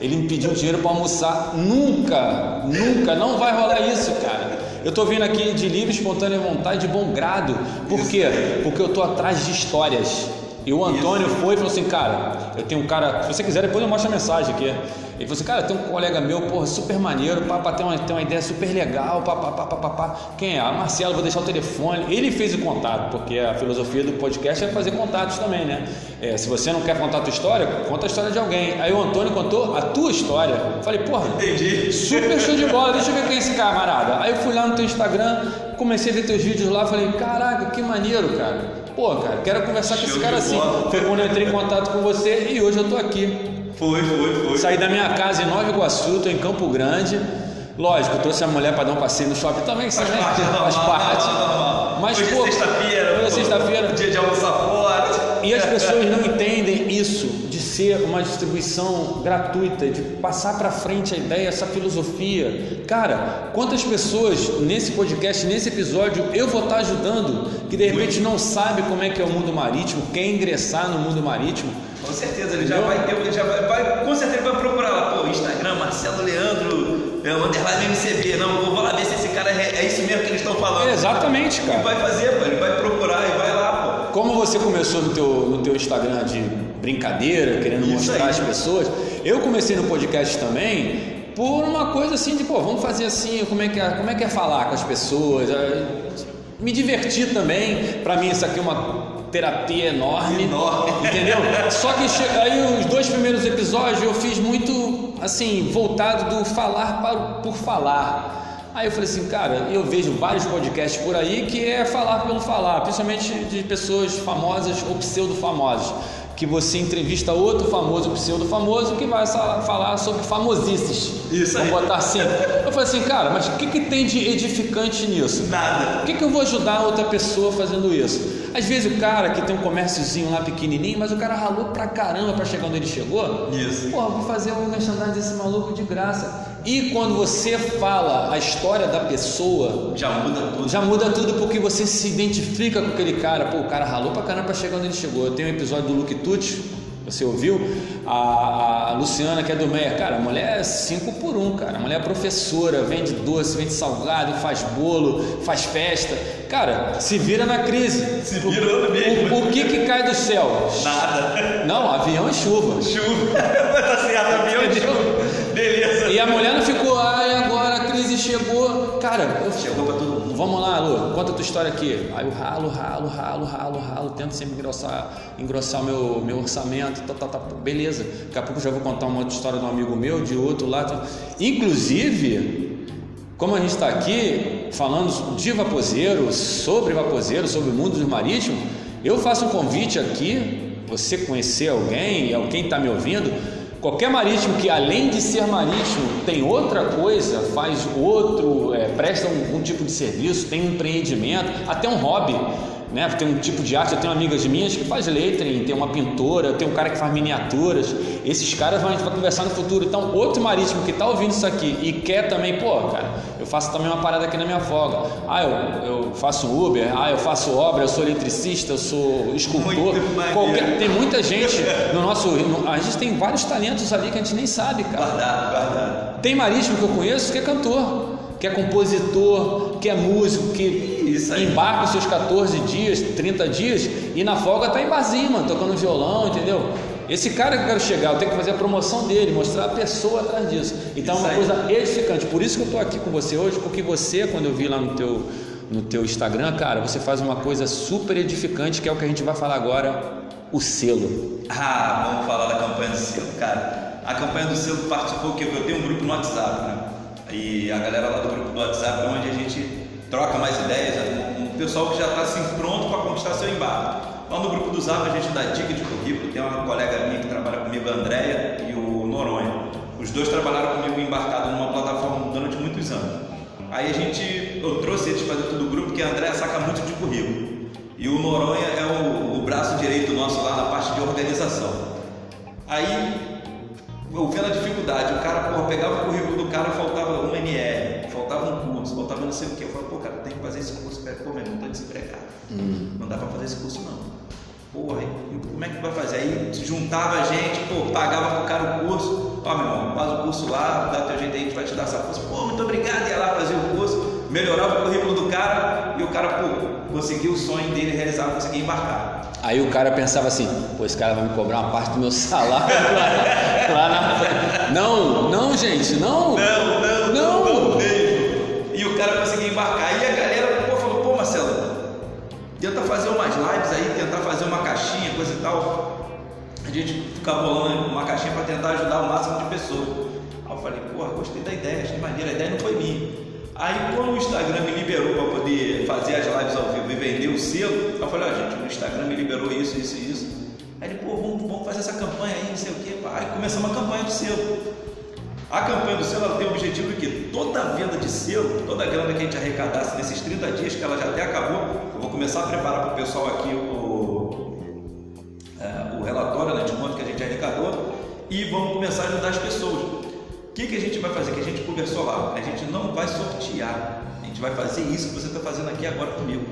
Ele me pediu dinheiro para almoçar. Nunca, nunca, não vai rolar isso, cara. Eu tô vindo aqui de livre, espontânea vontade, de bom grado. Por quê? Porque eu tô atrás de histórias. E o Antônio foi e falou assim, cara, eu tenho um cara, se você quiser depois eu mostro a mensagem aqui. Ele falou assim, cara, tem um colega meu, porra, super maneiro, pá, pá, tem, uma, tem uma ideia super legal, pá, pá, pá, pá, pá, pá. Quem é? Ah, Marcelo, vou deixar o telefone. Ele fez o contato, porque a filosofia do podcast é fazer contatos também, né? É, se você não quer contar a tua história, conta a história de alguém. Aí o Antônio contou a tua história. Eu falei, porra, Entendi. Super show de bola, deixa eu ver quem é esse camarada. Aí eu fui lá no teu Instagram, comecei a ver teus vídeos lá, falei, caraca, que maneiro, cara. Pô, cara, quero conversar com esse Show cara assim. bola. Foi quando eu entrei em contato com você e hoje eu tô aqui. Foi, foi, foi. Saí da minha casa em Nova Iguaçu, tô em Campo Grande. Lógico, trouxe a mulher para dar um passeio no shopping também, Faz sabe? parte, é normal, Faz parte. Mas, Hoje pô, é sexta-feira. hoje é pô, sexta-feira. Dia de almoçar fora. E as pessoas não entendem isso de ser uma distribuição gratuita, de passar para frente a ideia, essa filosofia. Cara, quantas pessoas nesse podcast, nesse episódio, eu vou estar ajudando que de repente não sabe como é que é o mundo marítimo, quer ingressar no mundo marítimo. Com certeza, ele já vai ter, ele já vai, vai- com certeza ele vai procurar lá, pô, Instagram, Marcelo Leandro, é, underline MCB, não, vou lá ver se esse cara é, é isso mesmo que eles estão falando. Exatamente, Ele cara. vai fazer, pô, ele vai procurar Como você começou no teu, no teu Instagram de brincadeira, querendo Isso mostrar aí. às pessoas, eu comecei no podcast também por uma coisa assim de, pô, vamos fazer assim, como é que é, como é, que é falar com as pessoas, eh, me divertir também, para mim isso aqui é uma terapia enorme, Enorme. entendeu? Só que aí os dois primeiros episódios eu fiz muito assim, voltado do falar para, por falar. Aí eu falei assim, cara, eu vejo vários podcasts por aí que é falar pelo falar, principalmente de pessoas famosas ou pseudo-famosas, que você entrevista outro famoso, pseudo-famoso, que vai falar sobre famosices. Isso aí. Vamos botar assim. Eu falei assim, cara, mas o que, que tem de edificante nisso? Nada. Por que, que eu vou ajudar outra pessoa fazendo isso? Às vezes o cara que tem um comérciozinho lá pequenininho, mas o cara ralou pra caramba pra chegar onde ele chegou. Isso. Pô, vou fazer um merchandising desse maluco de graça. E quando você fala a história da pessoa, Já muda tudo. já muda tudo porque você se identifica com aquele cara. Pô, o cara ralou pra caramba pra chegar onde ele chegou. Eu tenho um episódio do Luke Tucci, você ouviu? A, a Luciana, que é do Meia, cara, a mulher é 5 por 1, um, cara. A mulher é professora, vende doce, vende salgado, faz bolo, faz festa. Cara, se vira na crise. Se virando mesmo. O, o que que cai do céu? Nada. Não, avião e chuva. Chuva. <laughs> tá certo, Cara, Chegou pra todo mundo. Vamos lá, Lu, conta a tua história aqui. Aí eu ralo, ralo, ralo, ralo, ralo, tento sempre engrossar, engrossar meu, meu orçamento, tá, tá, tá, beleza. Daqui a pouco já vou contar uma outra história de um amigo meu, de outro lá. tá. Inclusive, como a gente está aqui falando de vaposeiro, sobre vaposeiro, sobre o mundo do marítimo, eu faço um convite aqui, você conhecer alguém, quem está me ouvindo, qualquer marítimo que além de ser marítimo tem outra coisa, faz outro, é, presta um, um tipo de serviço, tem um empreendimento, até um hobby. Né? Tem um tipo de arte, eu tenho amigas minhas que faz lettering, tem uma pintora, tem um cara que faz miniaturas. Esses caras a gente vai conversar no futuro. Então, outro marítimo que está ouvindo isso aqui e quer também, pô, cara, eu faço também uma parada aqui na minha folga. Ah, eu, eu faço Uber, ah, eu faço obra, eu sou eletricista, eu sou escultor. Qualquer, tem muita gente no nosso. No, a gente tem vários talentos ali que a gente nem sabe, cara. Guardado, guardado. Tem marítimo que eu conheço que é cantor, que é compositor, que é músico, que embarca os seus 14 dias, 30 dias e na folga tá em barzinho, mano, tocando violão, entendeu? Esse cara que eu quero chegar, eu tenho que fazer a promoção dele, mostrar a pessoa atrás disso. Então é uma coisa edificante. Por isso que eu estou aqui com você hoje, porque você, quando eu vi lá no teu, no teu Instagram, cara, você faz uma coisa super edificante, que é o que a gente vai falar agora, o selo. Ah, vamos falar da campanha do selo, cara. A campanha do selo participou que eu tenho um grupo no WhatsApp, né? E a galera lá do grupo do WhatsApp, é onde a gente troca mais ideias, um pessoal que já está assim pronto para conquistar seu embarque. Lá no grupo do Zap a gente dá dica de currículo, tem uma colega minha que trabalha comigo, a Andréia, e o Noronha. Os dois trabalharam comigo embarcado numa plataforma durante muitos anos. Aí a gente, eu trouxe eles para dentro do grupo, porque a Andréia saca muito de currículo. E o Noronha é o, o braço direito nosso lá na parte de organização. Aí eu vendo a dificuldade, o cara, porra, pegava o currículo do cara, faltava um NR, faltava não sei o que. Eu falei, pô, cara, tem que fazer esse curso, pô, meu irmão, tô desempregado. Hum. Não dá para fazer esse curso não. Porra, aí, como é que vai fazer? Aí juntava a gente, pô, pagava pro cara o curso, ó meu irmão, faz o curso lá, dá teu jeito aí, a gente vai te dar essa força. Pô, muito obrigado, ia lá fazer o curso, melhorava o currículo do cara e o cara, pô, conseguiu o sonho dele realizar, conseguia embarcar. Aí o cara pensava assim, pô, esse cara vai me cobrar uma parte do meu salário <laughs> lá, lá na... Não, não, gente, não, não, tal. A gente fica bolando uma caixinha para tentar ajudar o máximo de pessoas. Aí eu falei, porra, gostei da ideia, achei maneira, a ideia não foi minha. Aí quando o Instagram me liberou para poder fazer as lives ao vivo e vender o selo, eu falei, ó gente, o Instagram me liberou isso, isso e isso. Aí ele, pô, vamos, vamos fazer essa campanha aí, não sei o quê. Aí começamos a campanha do selo. A campanha do selo ela tem o objetivo de que toda a venda de selo, toda a grana que a gente arrecadasse nesses 30 dias, que ela já até acabou, eu vou começar a preparar para o pessoal aqui o relatório né, de quanto que a gente arrecadou e vamos começar a ajudar as pessoas que, que a gente vai fazer? Que a gente conversou lá. A gente não vai sortear. A gente vai fazer isso que você está fazendo aqui agora comigo.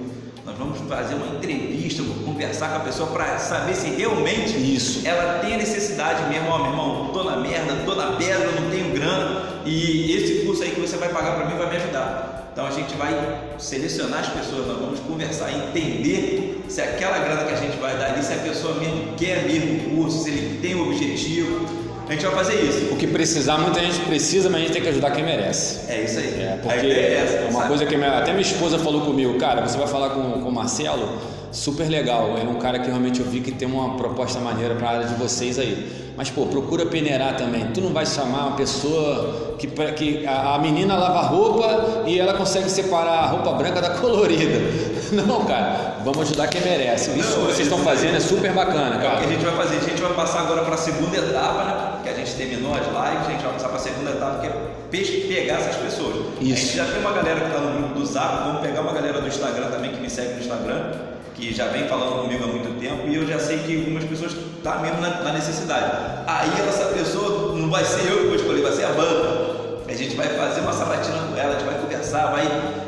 Nós vamos fazer uma entrevista, vou conversar com a pessoa para saber se realmente isso. ela tem a necessidade mesmo. Ó, meu irmão, tô na merda, tô na pedra, não tenho grana e esse curso aí que você vai pagar para mim vai me ajudar. Então a gente vai selecionar as pessoas, nós vamos conversar, entender se aquela grana que a gente vai dar ali, se a pessoa mesmo quer mesmo o curso, se ele tem um objetivo a gente vai fazer isso. O que precisar, muita gente precisa, mas a gente tem que ajudar quem merece. É isso aí. É, porque é essa, é uma sabe? coisa que minha, até minha esposa falou comigo, cara, você vai falar com, com o Marcelo, super legal. É um cara que realmente eu vi que tem uma proposta maneira para a área de vocês aí. Mas, pô, procura peneirar também. Tu não vai chamar uma pessoa que, que a, a menina lava roupa e ela consegue separar a roupa branca da <laughs> colorida. Não, cara. Vamos ajudar quem merece. Isso não, que vocês estão fazendo é super bacana, cara. É o que a gente vai fazer. A gente vai passar agora para a segunda etapa, né? Que a gente terminou as lives, a gente vai passar para a segunda etapa, que é pegar essas pessoas. Isso. A gente já tem uma galera que está no grupo do Zap, vamos pegar uma galera do Instagram também que me segue no Instagram que já vem falando comigo há muito tempo e eu já sei que algumas pessoas estão tá mesmo na, na, necessidade. Aí essa pessoa não vai ser eu que vou escolher, vai ser a banda. A gente vai fazer uma sabatina com ela, a gente vai vai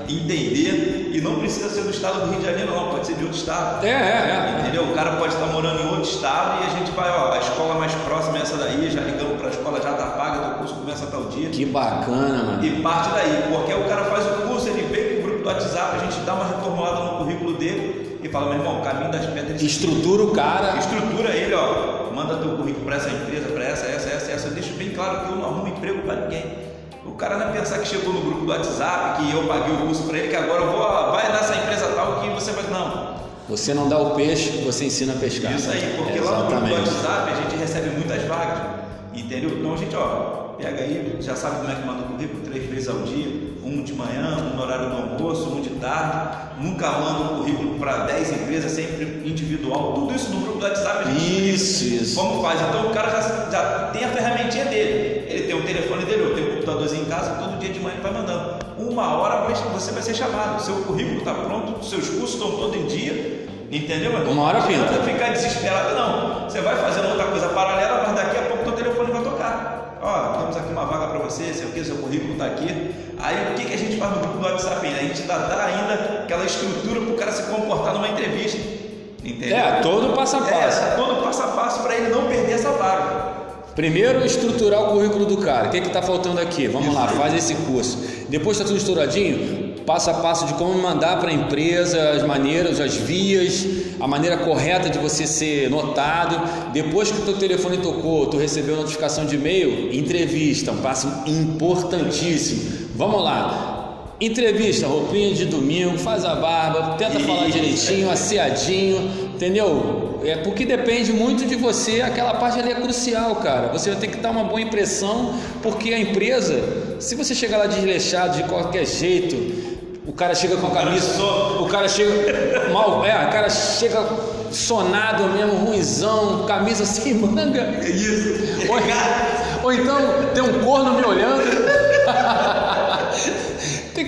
entender e não precisa ser do estado do Rio de Janeiro, não, pode ser de outro estado. É, é, é. Entendeu? O cara pode estar morando em outro estado e a gente vai, ó, a escola mais próxima é essa daí, já ligamos para a escola, já está paga, teu curso começa tal dia. Que bacana, mano. E parte daí, porque o cara faz o curso, ele vem pro grupo do WhatsApp, a gente dá uma reformulada no currículo dele e fala, meu irmão, caminho das pedras. Estrutura o cara. Estrutura ele, ó. Manda teu currículo para essa empresa, para essa, essa, essa, essa. Eu deixo bem claro que eu não arrumo emprego para ninguém. O cara não é pensar que chegou no grupo do WhatsApp, que eu paguei o curso para ele, que agora eu vou, vai nessa empresa tal que você vai. Não. Você não dá o peixe, você ensina a pescar. Isso aí, porque é, lá no grupo do WhatsApp a gente recebe muitas vagas. Entendeu? Então a gente, ó, pega aí, já sabe como é que manda o currículo, três vezes ao dia um de manhã, um no horário do almoço, um de tarde, nunca manda um currículo para 10 empresas, sempre individual, tudo isso no grupo do WhatsApp a gente Isso, isso. Como faz? Então o cara já, já tem a ferramentinha dele, ele tem o telefone dele, computadorzinho em casa, todo dia de manhã ele vai mandando. Uma hora você vai ser chamado, seu currículo está pronto, seus cursos estão todos em dia, Entendeu? Mas Uma hora não adianta pinta. ficar desesperado, não. Você vai fazendo outra coisa paralela, mas daqui a pouco teu telefone vai tocar. Ó, temos aqui uma vaga para você, sei o que, seu currículo está aqui. Aí o que, que a gente faz no grupo do WhatsApp ainda? A gente dá, dá ainda aquela estrutura para o cara se comportar numa entrevista. Entendeu? É, todo passo a passo. É, todo passo a passo para ele não perder essa vaga. Primeiro, estruturar o currículo do cara. O que está faltando aqui? Vamos lá, faz esse curso. Depois está tudo estouradinho, passo a passo de como mandar para a empresa, as maneiras, as vias, a maneira correta de você ser notado. Depois que o teu telefone tocou, tu recebeu notificação de e-mail, entrevista, um passo importantíssimo. Vamos lá. Entrevista, roupinha de domingo, faz a barba, tenta falar direitinho, asseadinho, entendeu? É porque depende muito de você, aquela parte ali é crucial, cara. Você vai ter que dar uma boa impressão, porque a empresa, se você chegar lá desleixado de qualquer jeito, o cara chega com a camisa, o cara chega <laughs> mal, é, o cara chega sonado mesmo, ruizão, camisa <laughs> sem manga. Isso. Ou, ou então tem um corno me olhando.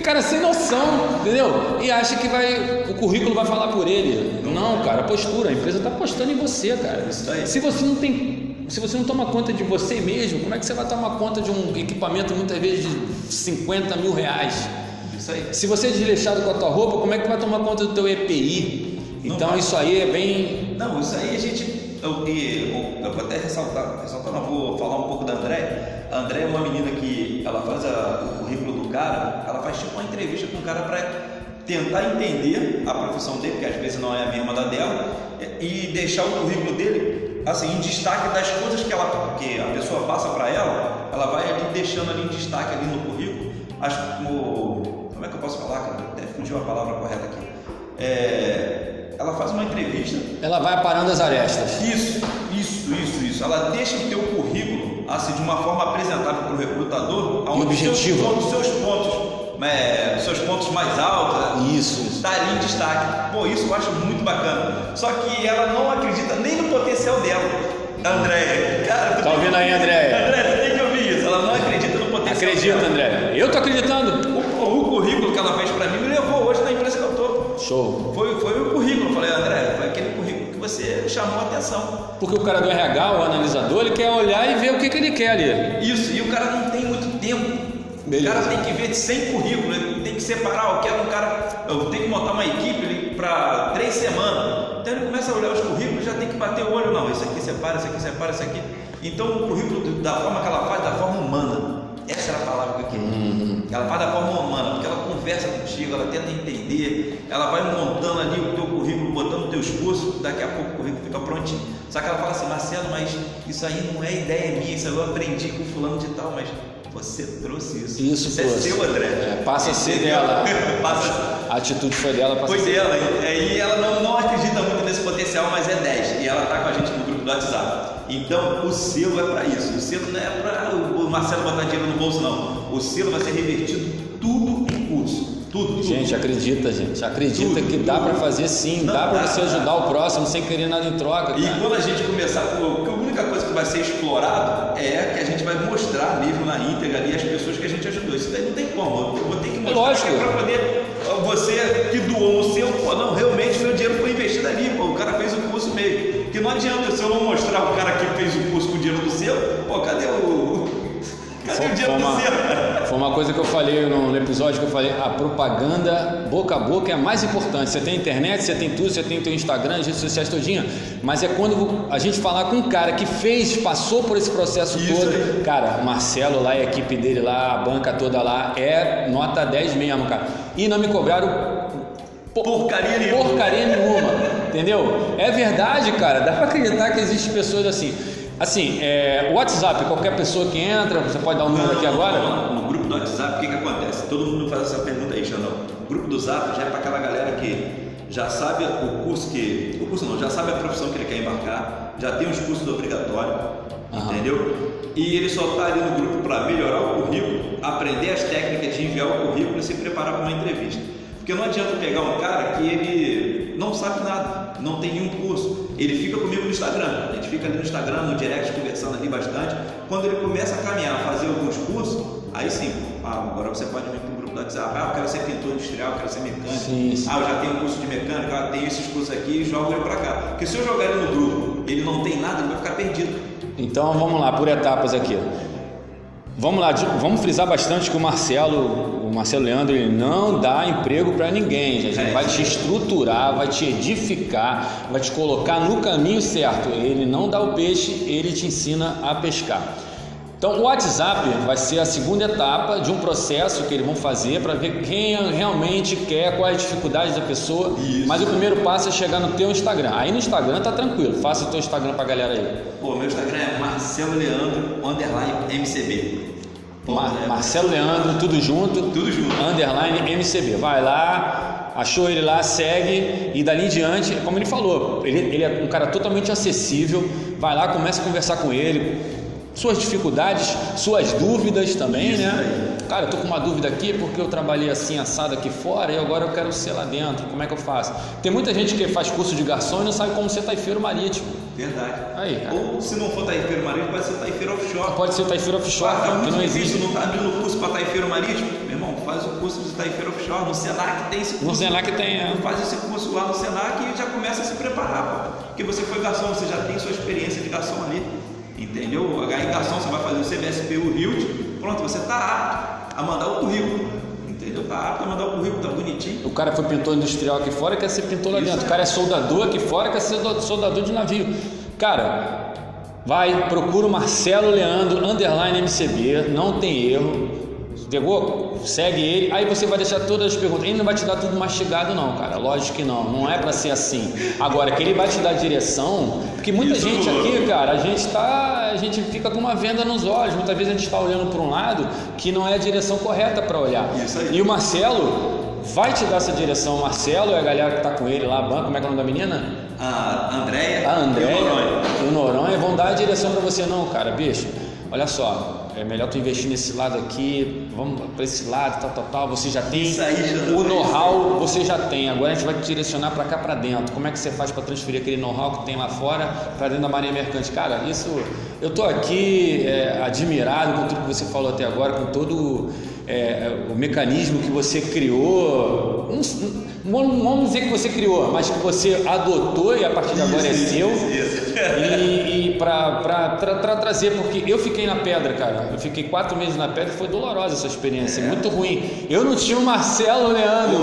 Cara sem noção, entendeu? E acha que vai, o currículo vai falar por ele. Não, cara, postura. A empresa está apostando em você, cara. Isso aí. Se você não tem, se você não toma conta de você mesmo, como é que você vai tomar conta de um equipamento muitas vezes de 50 mil reais? Isso aí. Se você é desleixado com a tua roupa, como é que vai tomar conta do teu EPI? Não Então isso aí é bem. Não, isso aí a gente. Eu, eu, eu vou até ressaltar, ressaltar, não vou falar um pouco da André. A André é uma menina que ela faz a- o currículo do cara, ela faz tipo uma entrevista com o cara para tentar entender a profissão dele, que às vezes não é a mesma da dela, e deixar o currículo dele assim em destaque das coisas que ela que a pessoa passa para ela, ela vai ali deixando ali em destaque ali no currículo. Acho como como é que eu posso falar, cara? Até fugiu a palavra correta aqui. É, ela faz uma entrevista Ela vai aparando as arestas. isso, isso, isso, isso. Ela deixa o teu currículo assim de uma forma apresentável para o recrutador, aonde objetiva. Seus, os seus pontos, é, seus pontos mais altos, Isso, isso. estaria em destaque. Pô, isso eu acho muito bacana. Só que ela não acredita nem no potencial dela. Andréia, cara, Tá ouvindo aí, Andréia? André, tu tem que ouvir isso. Ela não acredita no potencial. Acredita, dela. André? Eu tô acreditando. O, o currículo que ela fez para mim me levou hoje na empresa que eu tô. Show. Foi, foi o currículo. Eu falei, André, foi aquele currículo você chamou a atenção. Porque o cara do RH, o analisador, ele quer olhar e ver o que, que ele quer ali. Isso, e o cara não tem muito tempo. Beleza. O cara tem que ver 100 currículos, ele tem que separar. Eu quero um cara, eu tenho que montar uma equipe para três semanas. Então ele começa a olhar os currículos, já tem que bater o olho. Não, isso aqui separa, isso aqui separa, isso aqui. Então o currículo, da forma que ela faz, da forma humana. Essa era a palavra que eu queria. Uhum. Ela faz da forma humana, porque ela conversa contigo, ela tenta entender, ela vai montando ali o teu currículo, botando teus cursos, daqui a pouco o currículo fica prontinho. Só que ela fala assim, Marcelo, mas isso aí não é ideia minha, isso aí eu aprendi com fulano de tal, mas você trouxe isso. Isso, é trouxe. seu, André. É, passa a ser dela. <laughs> passa A atitude foi dela para foi dela. E aí ela não, não acredita muito nesse potencial, mas é 10. E ela tá com a gente no grupo do WhatsApp. Então o selo é para isso. O selo não é para o Marcelo botar dinheiro no bolso, não. O selo vai ser revertido tudo em curso. Tudo, tudo. Gente, acredita, gente. Acredita Tudo, que dá para fazer sim, Não, dá para você ajudar o próximo sem querer nada em troca. E cara. quando a gente começar, porque a única coisa que vai ser explorado é que a gente vai mostrar mesmo na íntegra ali as pessoas que a gente ajudou. Isso daí não tem como. Eu vou ter que mostrar lógico. para poder você que doou no seu, pô, não, realmente meu dinheiro foi investido ali, pô, o cara fez o curso mesmo. Que não adianta se eu não mostrar o cara que fez o curso com o dinheiro do seu, pô, cadê o. <laughs> Cadê o dinheiro Foi do uma, seu? foi uma coisa que eu falei no, no episódio que eu falei, a propaganda boca a boca é a mais importante. Você tem internet, você tem tudo, você tem teu Instagram, as redes sociais todinha, mas é quando a gente falar com um cara que fez, passou por esse processo Isso todo. aí. Cara, o Marcelo lá e a equipe dele lá, a banca toda lá, é nota 10 mesmo, cara. E não me cobraram po- Porcaria nenhuma. porcaria nenhuma, entendeu? É verdade, cara. Dá pra acreditar que existem pessoas assim. Assim, é, o WhatsApp, qualquer pessoa que entra, você pode dar um número aqui agora. não, No grupo do WhatsApp, o que, que acontece? Todo mundo faz essa pergunta aí, Xandão. O grupo do Zap já é para aquela galera que já sabe o curso que. O curso não, já sabe a profissão que ele quer embarcar, já tem os cursos obrigatórios, Aham. entendeu? E ele só está ali no grupo para melhorar o currículo, aprender as técnicas de enviar o currículo e se preparar para uma entrevista. Porque não adianta pegar um cara que ele não sabe nada, não tem nenhum curso. Ele fica comigo no Instagram, a gente fica ali no Instagram, no direct, conversando ali bastante. Quando ele começa a caminhar, a fazer alguns cursos, aí sim, ah, agora você pode vir para o grupo do WhatsApp, ah, eu quero ser pintor industrial, eu quero ser mecânico. Sim, sim. Ah, eu já tenho um curso de mecânica, ah, tenho esses cursos aqui e jogo ele pra cá. Porque se eu jogar ele no grupo ele não tem nada, ele vai ficar perdido. Então vamos lá, por etapas aqui. Vamos lá, vamos frisar bastante que o Marcelo, o Marcelo Leandro, ele não dá emprego para ninguém, gente. Ele vai te estruturar, vai te edificar, vai te colocar no caminho certo. Ele não dá o peixe, ele te ensina a pescar. Então, o WhatsApp vai ser a segunda etapa de um processo que eles vão fazer para ver quem realmente quer, qual é a dificuldade da pessoa. Isso. Mas o primeiro passo é chegar no teu Instagram. Aí no Instagram tá tranquilo, faça o teu Instagram para a galera aí. Pô, meu Instagram é Marcelo Leandro, underline MCB. Mar Marcelo Leandro, tudo junto. Tudo junto. Underline MCB. Vai lá, achou ele lá, segue e dali em diante, como ele falou, ele, ele é um cara totalmente acessível. Vai lá, começa a conversar com ele suas dificuldades, suas dúvidas também, Isso né? Aí. Cara, eu tô com uma dúvida aqui porque eu trabalhei assim assado aqui fora e agora eu quero ser lá dentro. Como é que eu faço? Tem muita gente que faz curso de garçom e não sabe como ser taifeiro marítimo. Verdade. Aí, Ou se não for taifeiro marítimo, pode ser taifeiro offshore. Pode ser taifeiro offshore, ah, que não existe. Não está abrindo curso para taifeiro marítimo? Meu irmão, faz o curso de taifeiro offshore. No Senac tem esse curso. No Senac tem, é. Faz esse curso lá no Senac e já começa a se preparar, pô. Porque você foi garçom, você já tem sua experiência de garçom ali. Entendeu? A garçom você vai fazer o CBSP, o RIUT, pronto, você está apto a mandar o currículo. Entendeu? Está apto a mandar o currículo, tá bonitinho. O cara foi pintor industrial aqui fora, quer ser pintor lá dentro. O cara é soldador aqui fora, quer ser soldador de navio. Cara, vai, procura o Marcelo Leandro, underline MCB, não tem erro. Pegou? Segue ele, aí você vai deixar todas as perguntas. Ele não vai te dar tudo mastigado, não, cara. Lógico que não, não é para ser assim. Agora, que ele vai te dar direção, porque muita Isso. gente aqui, cara, a gente tá, a gente fica com uma venda nos olhos. Muitas vezes a gente está olhando para um lado que não é a direção correta para olhar. E o Marcelo vai te dar essa direção. O Marcelo é a galera que está com ele lá, como é que é o nome da menina? A Andréia. A Andréia. E o Noronha. E o Noronha vão dar a direção para você, não, cara, bicho. Olha só, é melhor tu investir nesse lado aqui, vamos para esse lado, tal, tal, tal. Você já tem o know-how, você já tem. Agora a gente vai te direcionar para cá para dentro. Como é que você faz para transferir aquele know-how que tem lá fora para dentro da Marinha Mercante? Cara, isso eu tô aqui é, admirado com tudo que você falou até agora, com todo é, o mecanismo que você criou. Não, não, vamos dizer que você criou, mas que você adotou e a partir de agora é seu. E, e para tra, trazer, porque eu fiquei na pedra, cara. Eu fiquei quatro meses na pedra e foi dolorosa essa experiência, é. muito ruim. Eu não tinha o Marcelo Leandro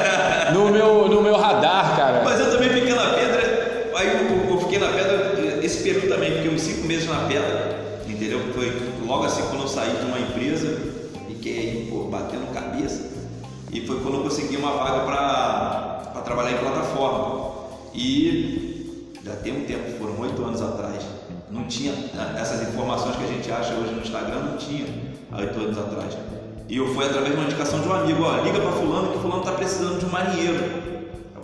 <laughs> no meu, no meu radar, cara. Mas eu também fiquei na pedra, aí eu, eu fiquei na pedra, esse período também, fiquei uns cinco meses na pedra, entendeu? Foi logo assim quando eu saí de uma empresa, fiquei pô, batendo cabeça. E foi quando eu consegui uma vaga para trabalhar em plataforma. E já tem um tempo, foram oito anos atrás. Não tinha né, essas informações que a gente acha hoje no Instagram, não tinha oito anos atrás. E eu fui através de uma indicação de um amigo, ó, liga para fulano que fulano está precisando de um marinheiro.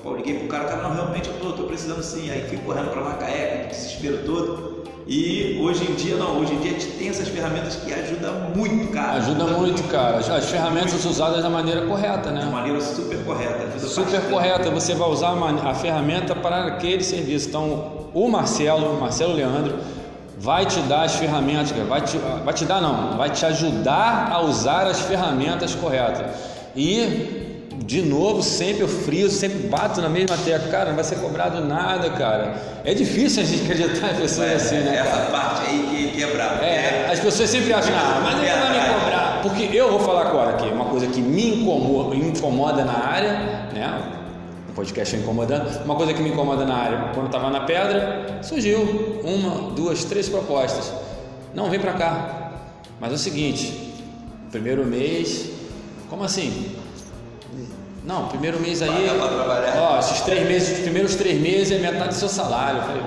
Eu liguei pro cara, cara, não, realmente eu tô, tô precisando sim. Aí fui correndo para Macaé, com desespero todo. E hoje em dia não, hoje em dia a gente tem essas ferramentas que ajudam muito, cara. Ajuda, ajuda muito, muito, cara. As ferramentas muito. usadas da maneira correta, né? De maneira super correta. Super correta. Você vai usar a ferramenta para aquele serviço. Então, o Marcelo, Marcelo Leandro, vai te dar as ferramentas, vai te, vai te dar não, vai te ajudar a usar as ferramentas corretas. E de novo, sempre eu frio, sempre bato na mesma tecla. Cara, não vai ser cobrado nada, cara. É difícil a gente acreditar em pessoas é, assim, né? Essa cara? parte aí que quebrar. É, é, as pessoas sempre acham, ah, mas ele vai me cobrar. Porque eu vou falar agora aqui, uma coisa que me incomoda, incomoda na área, né? O podcast é incomodando. Uma coisa que me incomoda na área, quando estava na pedra, surgiu uma, duas, três propostas. Não, vem para cá. Mas é o seguinte, primeiro mês, como assim? Não, primeiro mês aí. Ó, esses três meses, os primeiros três meses é metade do seu salário. Eu falei,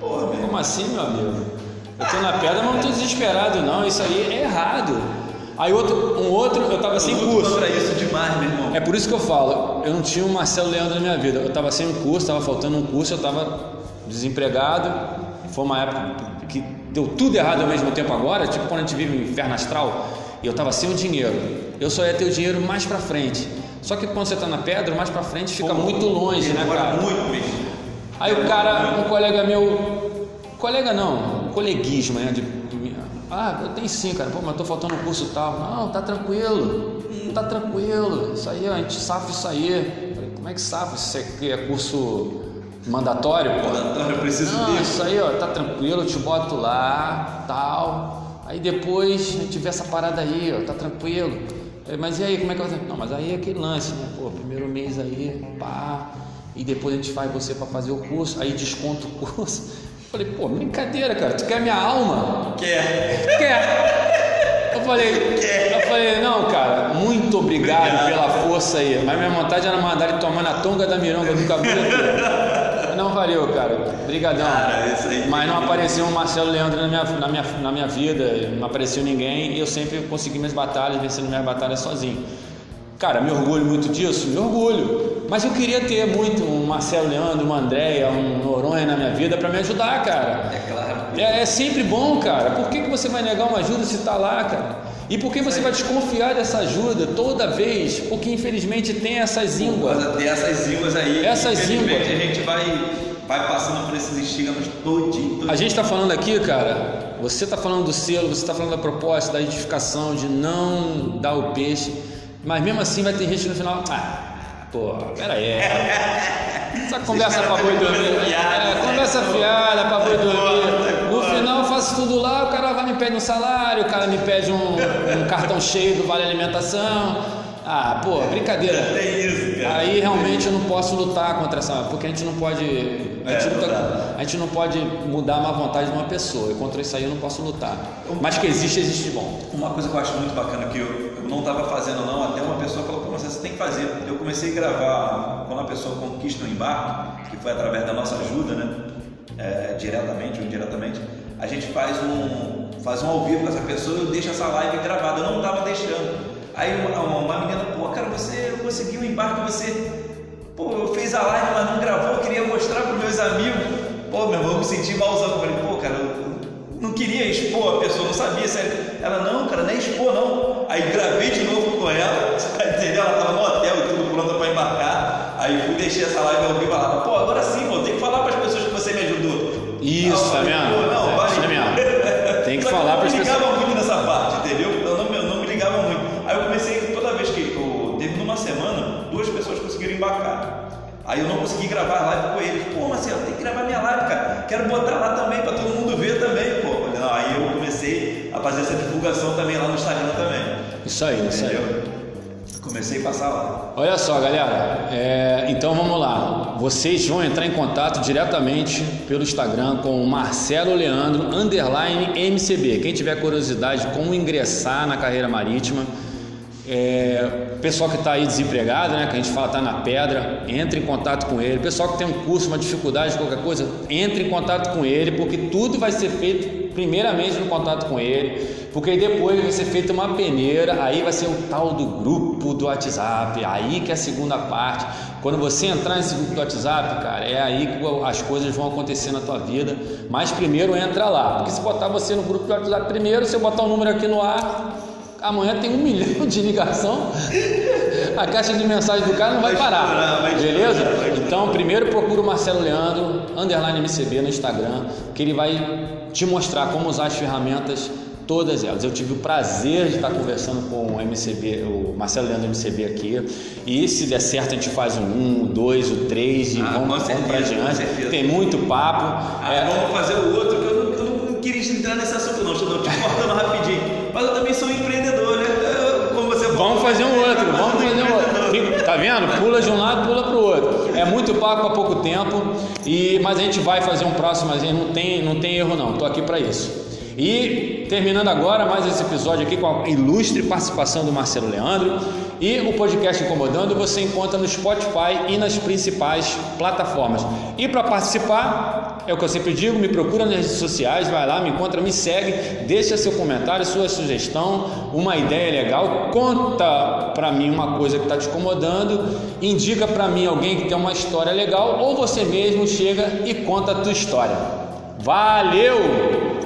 Porra, como mesmo. assim, meu amigo? Eu tô na pedra, mas não tô desesperado, não. Isso aí é errado. Aí outro, um outro, eu tava sem curso. Contra isso demais, meu irmão. É por isso que eu falo, eu não tinha o Marcelo Leandro na minha vida. Eu tava sem um curso, tava faltando um curso, eu tava desempregado. Foi uma época que deu tudo errado ao mesmo tempo agora, tipo quando a gente vive um inferno astral. E eu tava sem o dinheiro. Eu só ia ter o dinheiro mais pra frente. Só que quando você está na pedra, mais para frente fica muito longe, né, cara? Muito mesmo. Aí o cara, um colega meu, colega não, coleguismo, né? De, Ah, eu tenho sim, cara. Pô, mas tô faltando um curso tal. Não, tá tranquilo. Tá tranquilo. Isso aí, a gente safa isso aí. Falei, como é que safa? Isso aqui é curso mandatório? Pô? Mandatório, eu preciso Não, disso. isso aí, ó, tá tranquilo, eu te boto lá, tal. Aí depois a gente vê essa parada aí, ó, tá tranquilo. Falei, Mas e aí, como é que ser? Não, mas aí é aquele lance, né? Pô, primeiro mês aí, pá. E depois a gente faz você para fazer o curso, aí desconta o curso. Falei, pô, brincadeira, cara, tu quer minha alma? Quer. Quer? Eu falei, eu falei, não, cara, muito obrigado, Obrigado. pela força aí. Mas minha vontade era mandar ele tomar na tonga da mironga do cabelo. Não valeu, cara. Obrigadão. Cara, isso aí Mas não apareceu um Marcelo Leandro na minha, na, minha, na minha vida, não apareceu ninguém e eu sempre consegui minhas batalhas, vencendo minhas batalhas sozinho. Cara, me orgulho muito disso? Me orgulho. Mas eu queria ter muito um Marcelo Leandro, uma Andréia, um Noronha na minha vida para me ajudar, cara. É claro. É, é sempre bom, cara. Por que, que você vai negar uma ajuda se está lá, cara? E por que você vai desconfiar dessa ajuda toda vez? Porque infelizmente tem essas ínguas. Tem essas ínguas aí. Essas ínguas. A gente vai, vai passando por esses estígamas todinho, todinho. A gente está falando aqui, cara. Você está falando do selo, você está falando da proposta, da edificação, de não dar o peixe. Mas mesmo assim vai ter gente no final. Ah, pô, pera aí. <laughs> Essa conversa pra boi dormir. É, conversa fiada pra boi dormir. No final eu faço tudo lá, o cara vai me pede um salário, o cara me pede um, um cartão cheio do Vale Alimentação. Ah, pô, brincadeira. <laughs> Tem isso, cara. Aí realmente eu não posso lutar contra essa, porque a gente não pode, a gente, É, luta- a gente não pode mudar a má vontade de uma pessoa. E contra isso aí eu não posso lutar. Mas que existe, existe bom. Uma coisa que eu acho muito bacana que eu, eu não estava fazendo não, até uma pessoa falou, pô, mas você tem que fazer. Eu comecei a gravar quando a pessoa conquista um embarque, que foi através da nossa ajuda, né? É, diretamente ou indiretamente, a gente faz um, faz um ao vivo com essa pessoa e eu deixo essa live gravada. Eu não estava deixando. Aí uma, uma- uma menina, pô, cara, você conseguiu o embarque, você Pô, eu fiz a live, mas não gravou, eu queria mostrar para meus amigos. Pô, meu irmão, eu me senti malzão. Eu falei, pô, cara, eu não queria expor a pessoa, não sabia sério. Ela, não, cara, nem expor, não. Aí gravei de novo com ela, <laughs> entendeu? Ela tava no hotel e tudo pronta para embarcar. Aí fui deixei essa live ao vivo ela, pô, agora sim, pô, tem que falar para as pessoas que você me ajudou. Isso, tá vendo? Mesmo. Tem que Só falar eu não me pessoas. ligava muito nessa parte, entendeu? Eu não, eu não me ligava muito. Aí eu comecei, toda vez que eu teve numa semana, duas pessoas conseguiram embarcar. Aí eu não consegui gravar a live com eles. Pô, Marcelo, tem que gravar minha live, cara. Quero botar lá também, pra todo mundo ver também, pô. Não, aí eu comecei a fazer essa divulgação também lá no Instagram também. Isso aí, isso aí. Comecei a passar lá. Olha só, galera. é, então vamos lá. Vocês vão entrar em contato diretamente pelo Instagram com o Marcelo Leandro underline MCB. Quem tiver curiosidade de como ingressar na carreira marítima, é, pessoal que está aí desempregado, né? Que a gente fala tá na pedra, entre em contato com ele. Pessoal que tem um curso, uma dificuldade, qualquer coisa, entre em contato com ele, porque tudo vai ser feito primeiramente no contato com ele, porque depois vai ser feita uma peneira, aí vai ser o tal do grupo do WhatsApp, aí que é a segunda parte. Quando você entrar nesse grupo do WhatsApp, cara, é aí que as coisas vão acontecer na tua vida. Mas primeiro entra lá, porque se botar você no grupo do WhatsApp primeiro, se eu botar o número aqui no ar, amanhã tem um <laughs> milhão de ligação. A caixa de mensagem do cara não vai Vai estourar, parar, estourar, beleza? vai. Então, primeiro procura o Marcelo Leandro, underline MCB no Instagram, que ele vai te mostrar como usar as ferramentas, todas elas. Eu tive o prazer de estar conversando com o MCB, o Marcelo Leandro MCB aqui, e se der certo a gente faz um, um, dois, o três e Ah, vamos, vamos pra certeza, com diante. certeza. Tem muito papo. Ah, É, vamos fazer o outro, que eu não, eu não queria entrar nesse assunto, não, não te cortando rapidinho. Mas eu também sou empreendedor, né? Eu, como você Vamos fazer um outro, <laughs> vamos fazer um outro. Tá vendo? Pula de um lado, pula pro outro. É muito papo há pouco tempo, e mas a gente vai fazer um próximo, mas não tem, não tem erro não. Tô aqui para isso. E terminando agora mais esse episódio aqui com a ilustre participação do Marcelo Leandro e o podcast Incomodando você encontra no Spotify e nas principais plataformas. E para participar, é o que eu sempre digo, me procura nas redes sociais, vai lá, me encontra, me segue, deixa seu comentário, sua sugestão, uma ideia legal, conta para mim uma coisa que está te incomodando, indica para mim alguém que tem uma história legal ou você mesmo chega e conta a tua história. Valeu!